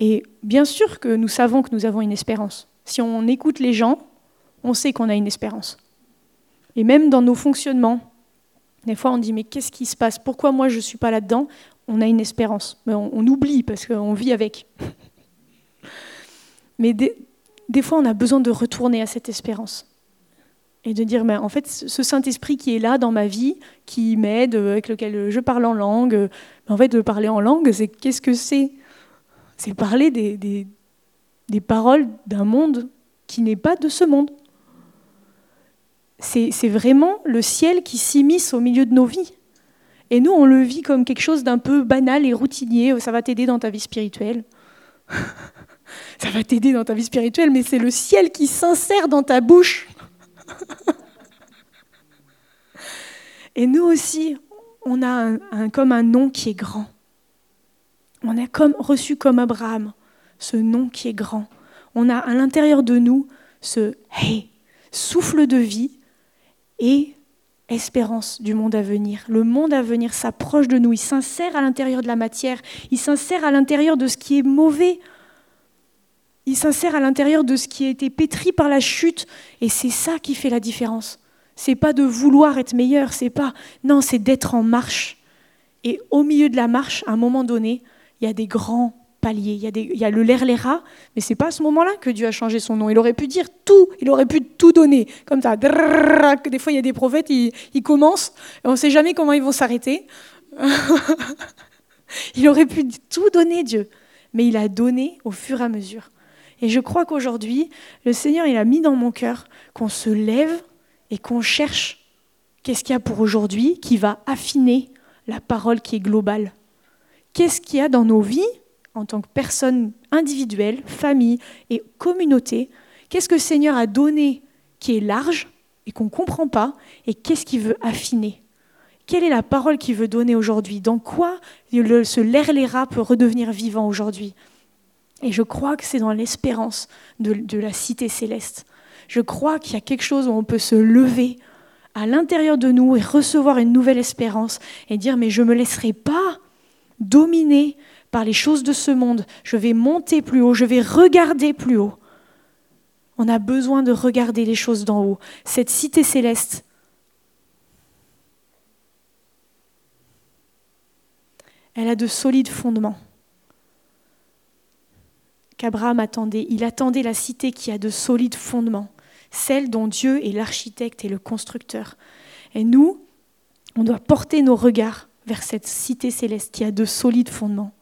Et bien sûr que nous savons que nous avons une espérance. Si on écoute les gens, on sait qu'on a une espérance. Et même dans nos fonctionnements, des fois on dit mais qu'est-ce qui se passe? Pourquoi moi je ne suis pas là-dedans? On a une espérance. Mais on, oublie parce qu'on vit avec. mais des, fois on a besoin de retourner à cette espérance et de dire, mais en fait, ce Saint-Esprit qui est là dans ma vie, qui m'aide, avec lequel je parle en langue, en fait, de parler en langue, c'est qu'est-ce que c'est? C'est parler des, des paroles d'un monde qui n'est pas de ce monde. C'est vraiment le ciel qui s'immisce au milieu de nos vies. Et nous, on le vit comme quelque chose d'un peu banal et routinier. Ça va t'aider dans ta vie spirituelle. ça va t'aider dans ta vie spirituelle, mais c'est le ciel qui s'insère dans ta bouche. Et nous aussi, on a un, comme un nom qui est grand. On a comme, reçu comme Abraham ce nom qui est grand. On a à l'intérieur de nous ce hey, souffle de vie et espérance du monde à venir. Le monde à venir s'approche de nous, il s'insère à l'intérieur de la matière, il s'insère à l'intérieur de ce qui est mauvais, il s'insère à l'intérieur de ce qui a été pétri par la chute, et c'est ça qui fait la différence. C'est pas de vouloir être meilleur, c'est pas non, c'est d'être en marche. Et au milieu de la marche, à un moment donné, il y a des grands paliers, il y a, des, il y a le lerlera, mais c'est pas à ce moment-là que Dieu a changé son nom. Il aurait pu dire tout, il aurait pu tout donner, comme ça. Des fois, il y a des prophètes, ils, ils commencent, et on ne sait jamais comment ils vont s'arrêter. il aurait pu tout donner, Dieu, mais il a donné au fur et à mesure. Et je crois qu'aujourd'hui, le Seigneur, il a mis dans mon cœur qu'on se lève et qu'on cherche qu'est-ce qu'il y a pour aujourd'hui qui va affiner la parole qui est globale. Qu'est-ce qu'il y a dans nos vies en tant que personnes individuelles, famille et communauté Qu'est-ce que le Seigneur a donné qui est large et qu'on ne comprend pas Et qu'est-ce qu'il veut affiner? Quelle est la parole qu'il veut donner aujourd'hui? Dans quoi ce l'air peut redevenir vivant aujourd'hui? Et je crois que c'est dans l'espérance de, la cité céleste. Je crois qu'il y a quelque chose où on peut se lever à l'intérieur de nous et recevoir une nouvelle espérance et dire mais je ne me laisserai pas dominer par les choses de ce monde. Je vais monter plus haut, je vais regarder plus haut. On a besoin de regarder les choses d'en haut. Cette cité céleste, elle a de solides fondements qu'Abraham attendait. Il attendait la cité qui a de solides fondements, celle dont Dieu est l'architecte et le constructeur. Et nous, on doit porter nos regards vers cette cité céleste qui a de solides fondements.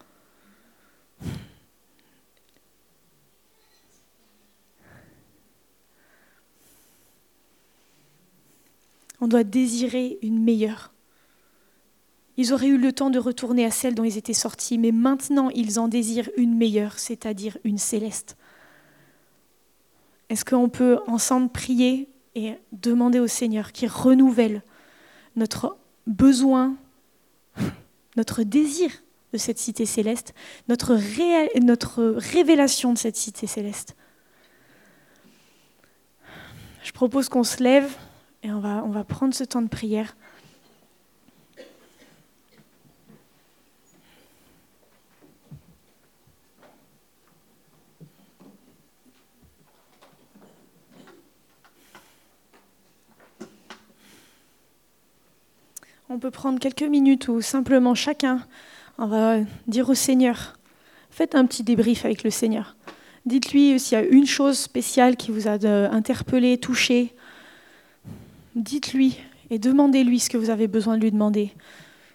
On doit désirer une meilleure. Ils auraient eu le temps de retourner à celle dont ils étaient sortis, mais maintenant ils en désirent une meilleure, c'est-à-dire une céleste. Est-ce qu'on peut ensemble prier et demander au Seigneur qu'il renouvelle notre besoin, notre désir de cette cité céleste, notre, notre révélation de cette cité céleste Je propose qu'on se lève et on va, on va prendre ce temps de prière. On peut prendre quelques minutes ou simplement chacun, on va dire au Seigneur, faites un petit débrief avec le Seigneur. Dites-lui s'il y a une chose spéciale qui vous a interpellé, touché. Dites-lui et demandez-lui ce que vous avez besoin de lui demander,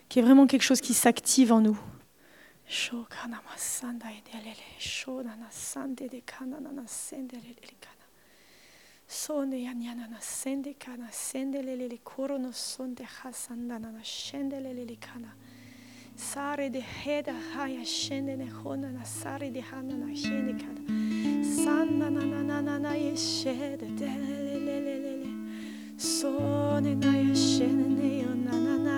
qui est vraiment quelque chose qui s'active en nous. Sare de heda haya shende ne hona na sare de hana na shende kana. Sanda na na na na na ye shede de lele lele. Sone na ya shende ne yo na na na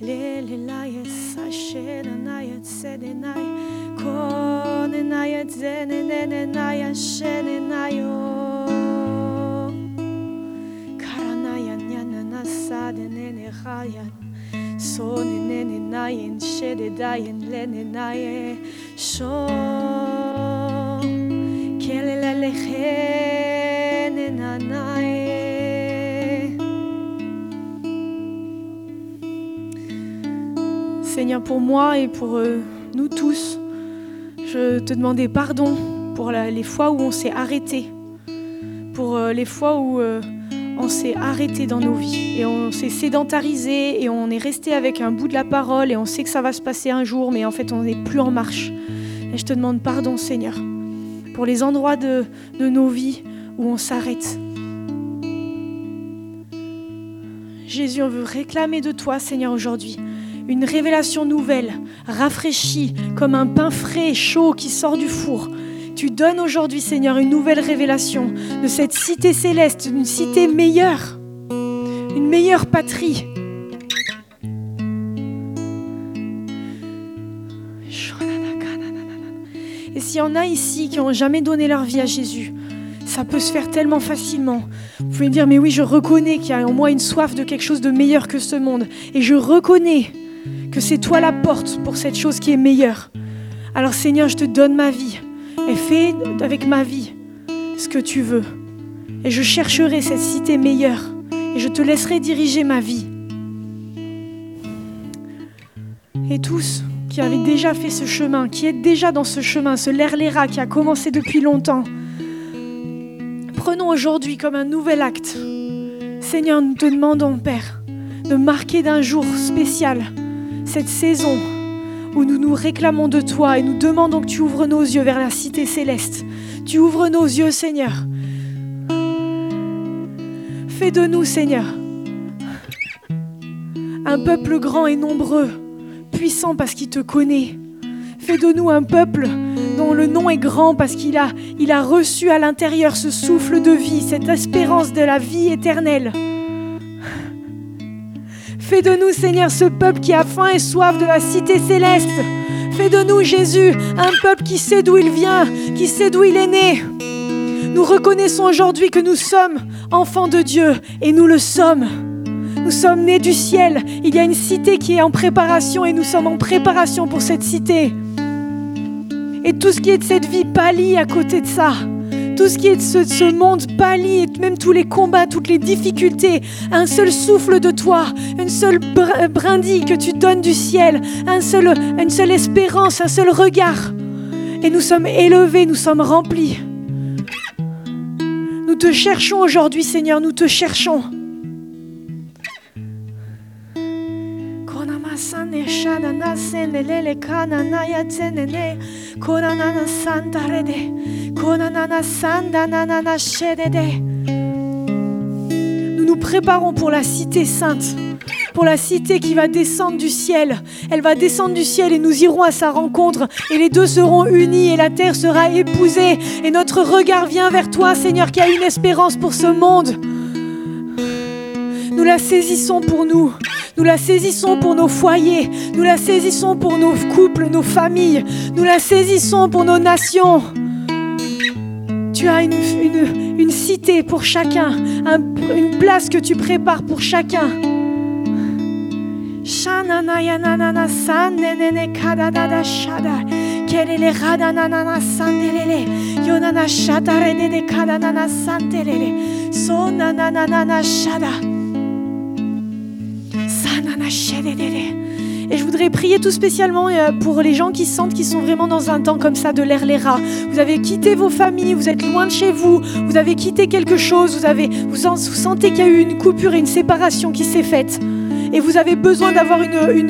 Lele la ye sa shede na ya tsede na Kone na ya zene ne ne na ya shende na yo. nene rayan. So nene nayen shede dayen lene Seigneur, pour moi et pour euh, nous tous, je te demandais pardon pour les fois où on s'est arrêté, pour euh, les fois où euh, on s'est arrêté dans nos vies et on s'est sédentarisé et on est resté avec un bout de la parole et on sait que ça va se passer un jour, mais en fait on n'est plus en marche. Et je te demande pardon, Seigneur, pour les endroits de, nos vies où on s'arrête. Jésus, on veut réclamer de toi, Seigneur, aujourd'hui, une révélation nouvelle, rafraîchie, comme un pain frais et chaud qui sort du four. Tu donnes aujourd'hui, Seigneur, une nouvelle révélation de cette cité céleste, une cité meilleure, une meilleure patrie. Et s'il y en a ici qui n'ont jamais donné leur vie à Jésus, ça peut se faire tellement facilement. Vous pouvez me dire, mais oui, je reconnais qu'il y a en moi une soif de quelque chose de meilleur que ce monde. Et je reconnais que c'est toi la porte pour cette chose qui est meilleure. Alors Seigneur, je te donne ma vie. Et fais avec ma vie ce que tu veux. Et je chercherai cette cité meilleure. Et je te laisserai diriger ma vie. Et tous qui avaient déjà fait ce chemin, qui êtes déjà dans ce chemin, ce l'erléra qui a commencé depuis longtemps, prenons aujourd'hui comme un nouvel acte. Seigneur, nous te demandons, Père, de marquer d'un jour spécial cette saison où nous nous réclamons de toi et nous demandons que tu ouvres nos yeux vers la cité céleste. Tu ouvres nos yeux, Seigneur. Fais de nous, Seigneur, un peuple grand et nombreux, puissant parce qu'il te connaît. Fais de nous un peuple dont le nom est grand parce qu'il a, a reçu à l'intérieur ce souffle de vie, cette espérance de la vie éternelle. Fais de nous, Seigneur, ce peuple qui a faim et soif de la cité céleste. Fais de nous, Jésus, un peuple qui sait d'où il vient, qui sait d'où il est né. Nous reconnaissons aujourd'hui que nous sommes enfants de Dieu et nous le sommes. Nous sommes nés du ciel. Il y a une cité qui est en préparation et nous sommes en préparation pour cette cité. Et tout ce qui est de cette vie pâlit à côté de ça. Tout ce qui est de ce, de ce monde pâlit, et même tous les combats, toutes les difficultés. Un seul souffle de toi, une seule br- brindille que tu donnes du ciel, une seule espérance, un seul regard. Et nous sommes élevés, nous sommes remplis. Nous te cherchons aujourd'hui, Seigneur, nous te cherchons. Nous nous préparons pour la cité sainte, pour la cité qui va descendre du ciel. Elle va descendre du ciel et nous irons à sa rencontre et les deux seront unis et la terre sera épousée et notre regard vient vers toi, Seigneur, qui a une espérance pour ce monde. Nous la saisissons pour nous. Nous la saisissons pour nos foyers. Nous la saisissons pour nos couples, nos familles. Nous la saisissons pour nos nations. Tu as une, cité pour chacun, un- une place que tu prépares pour chacun. Shada. Et je voudrais prier tout spécialement euh, pour les gens qui sentent qu'ils sont vraiment dans un temps comme ça de l'air les rats. Vous avez quitté vos familles, vous êtes loin de chez vous, vous avez quitté quelque chose, vous, avez, vous, en- vous sentez qu'il y a eu une coupure et une séparation qui s'est faite. Et vous avez besoin d'avoir une,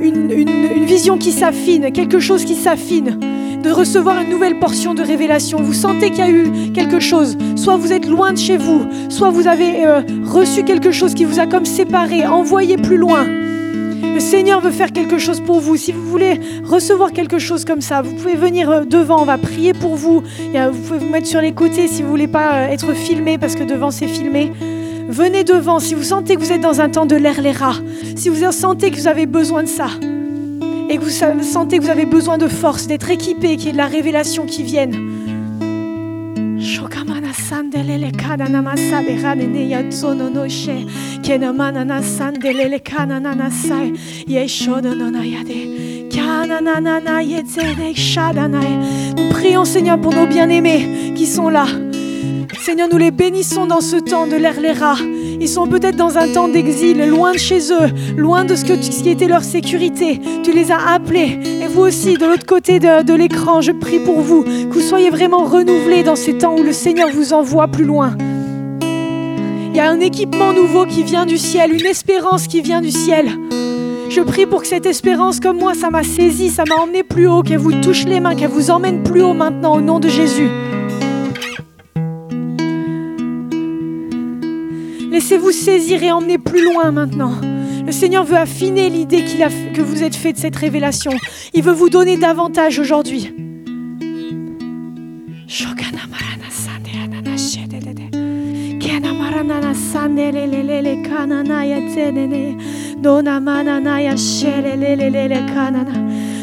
une- une vision qui s'affine, quelque chose qui s'affine, de recevoir une nouvelle portion de révélation. Vous sentez qu'il y a eu quelque chose. Soit vous êtes loin de chez vous, soit vous avez euh, reçu quelque chose qui vous a comme séparé, envoyé plus loin. Le Seigneur veut faire quelque chose pour vous. Si vous voulez recevoir quelque chose comme ça, vous pouvez venir euh, devant, on va prier pour vous. Vous pouvez vous mettre sur les côtés si vous voulez pas euh, être filmé parce que devant c'est filmé. Venez devant si vous sentez que vous êtes dans un temps de l'air les rats. Si vous sentez que vous avez besoin de ça et que vous sentez que vous avez besoin de force, d'être équipé, qu'il y ait de la révélation qui vienne. Nous prions, Seigneur, pour nos bien-aimés qui sont là. Seigneur, nous les bénissons dans ce temps de l'Erlera. Ils sont peut-être dans un temps d'exil, loin de chez eux, loin de ce, qui était leur sécurité. Tu les as appelés. Et vous aussi, de l'autre côté de, de l'écran, je prie pour vous, que vous soyez vraiment renouvelés dans ces temps où le Seigneur vous envoie plus loin. Il y a un équipement nouveau qui vient du ciel, une espérance qui vient du ciel. Je prie pour que cette espérance, comme moi, ça m'a saisi, ça m'a emmené plus haut, qu'elle vous touche les mains, qu'elle vous emmène plus haut maintenant au nom de Jésus. Laissez-vous saisir et emmener plus loin maintenant. Le Seigneur veut affiner l'idée que vous êtes fait de cette révélation. Il veut vous donner davantage aujourd'hui.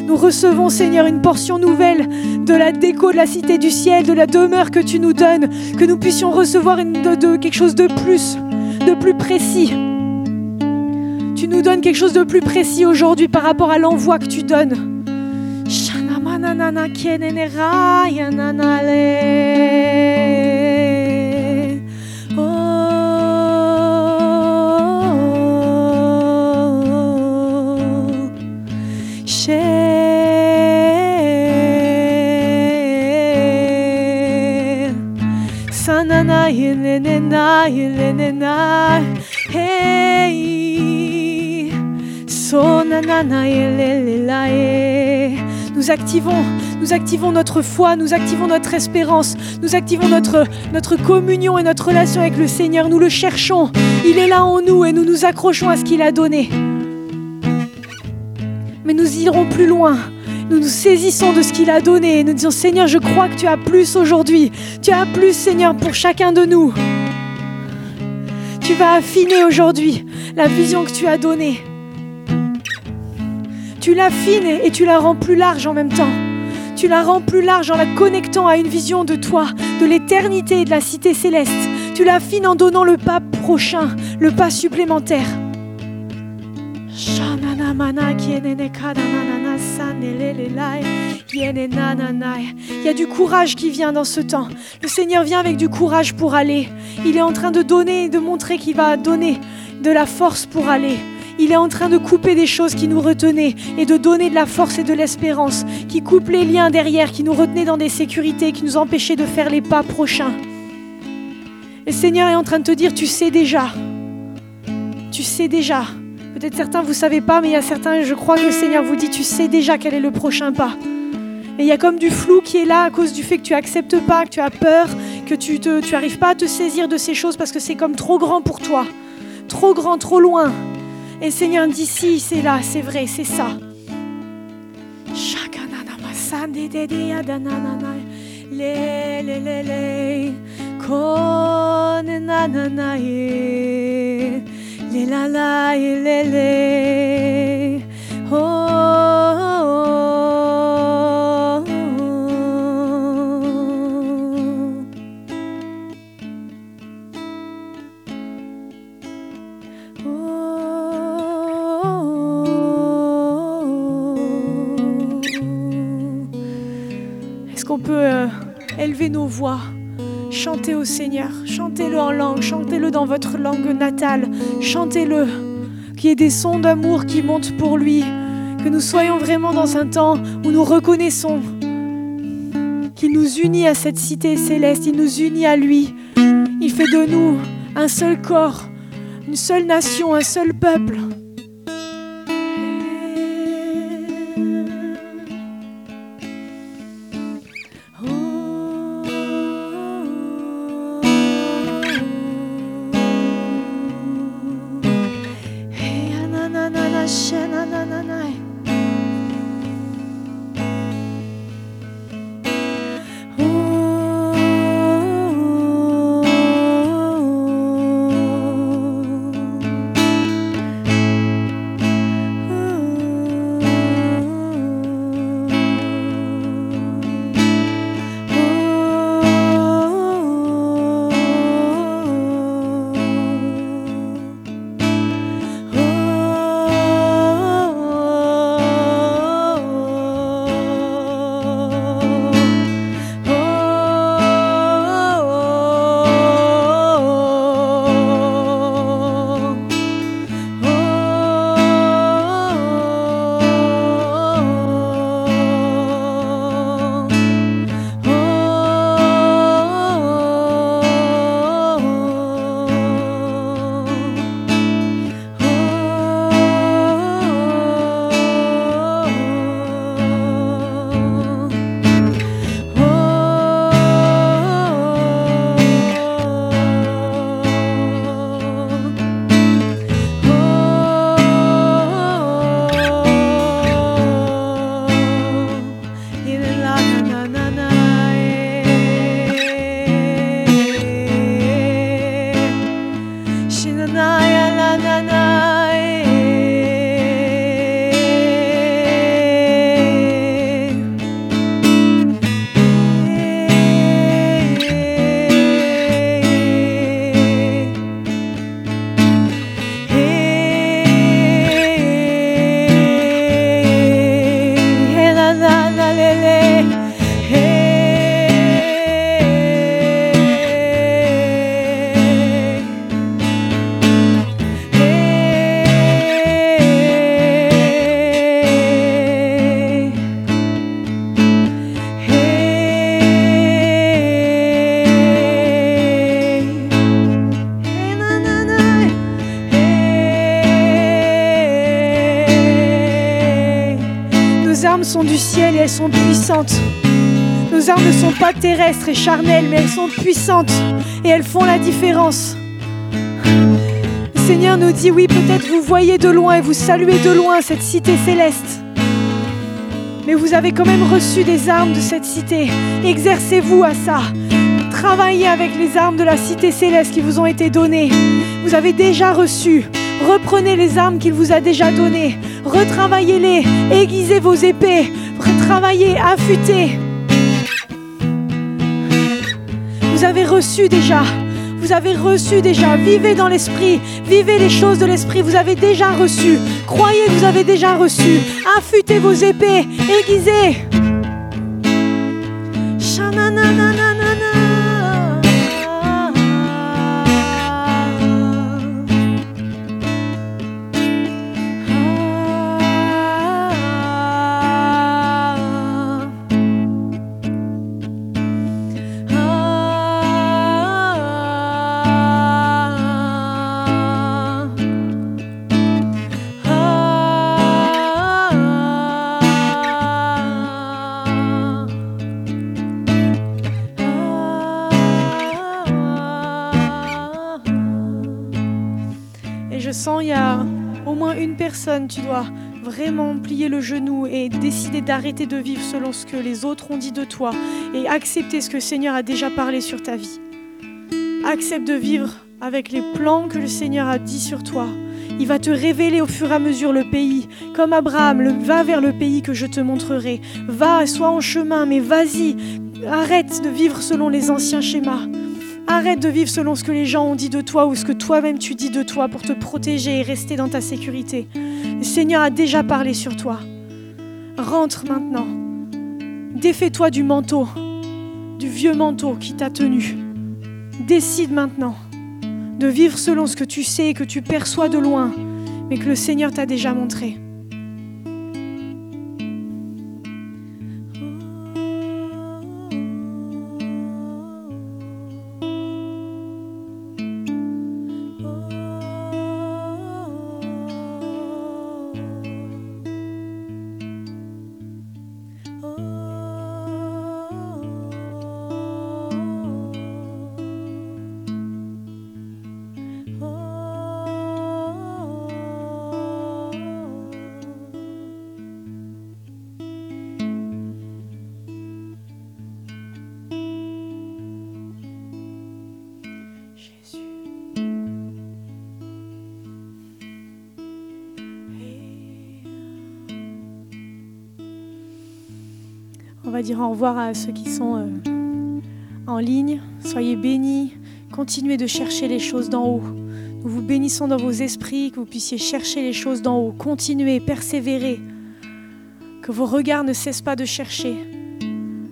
Nous recevons, Seigneur, une portion nouvelle de la déco de la cité du ciel, de la demeure que tu nous donnes, que nous puissions recevoir de, quelque chose de plus précis. Tu nous donnes quelque chose de plus précis aujourd'hui par rapport à l'envoi que tu donnes. Nous activons, notre foi, nous activons notre espérance, nous activons notre, notre communion et notre relation avec le Seigneur. Nous le cherchons. Il est là en nous et nous nous accrochons à ce qu'il a donné. Mais nous irons plus loin. Nous nous saisissons de ce qu'il a donné et nous disons Seigneur, je crois que tu as plus aujourd'hui. Tu as plus, Seigneur, pour chacun de nous. Tu vas affiner aujourd'hui la vision que tu as donnée. Tu l'affines et tu la rends plus large en même temps. Tu la rends plus large en la connectant à une vision de toi, de l'éternité et de la cité céleste. Tu l'affines en donnant le pas prochain, le pas supplémentaire. Il y a du courage qui vient dans ce temps. Le Seigneur vient avec du courage pour aller. Il est en train de donner, de montrer qu'il va donner de la force pour aller. Il est en train de couper des choses qui nous retenaient et de donner de la force et de l'espérance, qui coupent les liens derrière, qui nous retenaient dans des sécurités, qui nous empêchaient de faire les pas prochains. Le Seigneur est en train de te dire, tu sais déjà. Tu sais déjà. Peut-être certains, vous ne savez pas, mais il y a certains, je crois que le Seigneur vous dit, tu sais déjà quel est le prochain pas. Et il y a comme du flou qui est là à cause du fait que tu acceptes pas, que tu as peur, que tu n'arrives pas à te saisir de ces choses parce que c'est comme trop grand pour toi. Trop grand, trop loin. Et Seigneur, d'ici, c'est là, c'est vrai, c'est ça. Nos voix, chantez au Seigneur, chantez-le en langue, chantez-le dans votre langue natale, chantez-le, qu'il y ait des sons d'amour qui montent pour lui, que nous soyons vraiment dans un temps où nous reconnaissons qu'il nous unit à cette cité céleste, il nous unit à lui, il fait de nous un seul corps, une seule nation, un seul peuple. Elles sont puissantes. Nos armes ne sont pas terrestres et charnelles, mais elles sont puissantes et elles font la différence. Le Seigneur nous dit, oui, peut-être vous voyez de loin et vous saluez de loin cette cité céleste. Mais vous avez quand même reçu des armes de cette cité. Exercez-vous à ça. Travaillez avec les armes de la cité céleste qui vous ont été données. Vous avez déjà reçu. Reprenez les armes qu'il vous a déjà données. Retravaillez-les. Aiguisez vos épées. Retravaillez, affûtez. Vous avez reçu déjà. Vous avez reçu déjà. Vivez dans l'esprit. Vivez les choses de l'esprit. Vous avez déjà reçu. Croyez vous avez déjà reçu. Affûtez vos épées. Aiguisez. Tu dois vraiment plier le genou et décider d'arrêter de vivre selon ce que les autres ont dit de toi et accepter ce que le Seigneur a déjà parlé sur ta vie. Accepte de vivre avec les plans que le Seigneur a dit sur toi. Il va te révéler au fur et à mesure le pays. Comme Abraham, va vers le pays que je te montrerai. Va, sois en chemin, mais vas-y. Arrête de vivre selon les anciens schémas. Arrête de vivre selon ce que les gens ont dit de toi ou ce que toi-même tu dis de toi pour te protéger et rester dans ta sécurité. Le Seigneur a déjà parlé sur toi. Rentre maintenant. Défais-toi du manteau, du vieux manteau qui t'a tenu. Décide maintenant de vivre selon ce que tu sais et que tu perçois de loin, mais que le Seigneur t'a déjà montré. Dire au revoir à ceux qui sont euh, en ligne. Soyez bénis. Continuez de chercher les choses d'en haut. Nous vous bénissons dans vos esprits, que vous puissiez chercher les choses d'en haut. Continuez, persévérez. Que vos regards ne cessent pas de chercher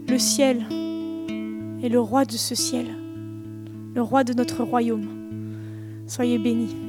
le ciel et le roi de ce ciel, le roi de notre royaume. Soyez bénis.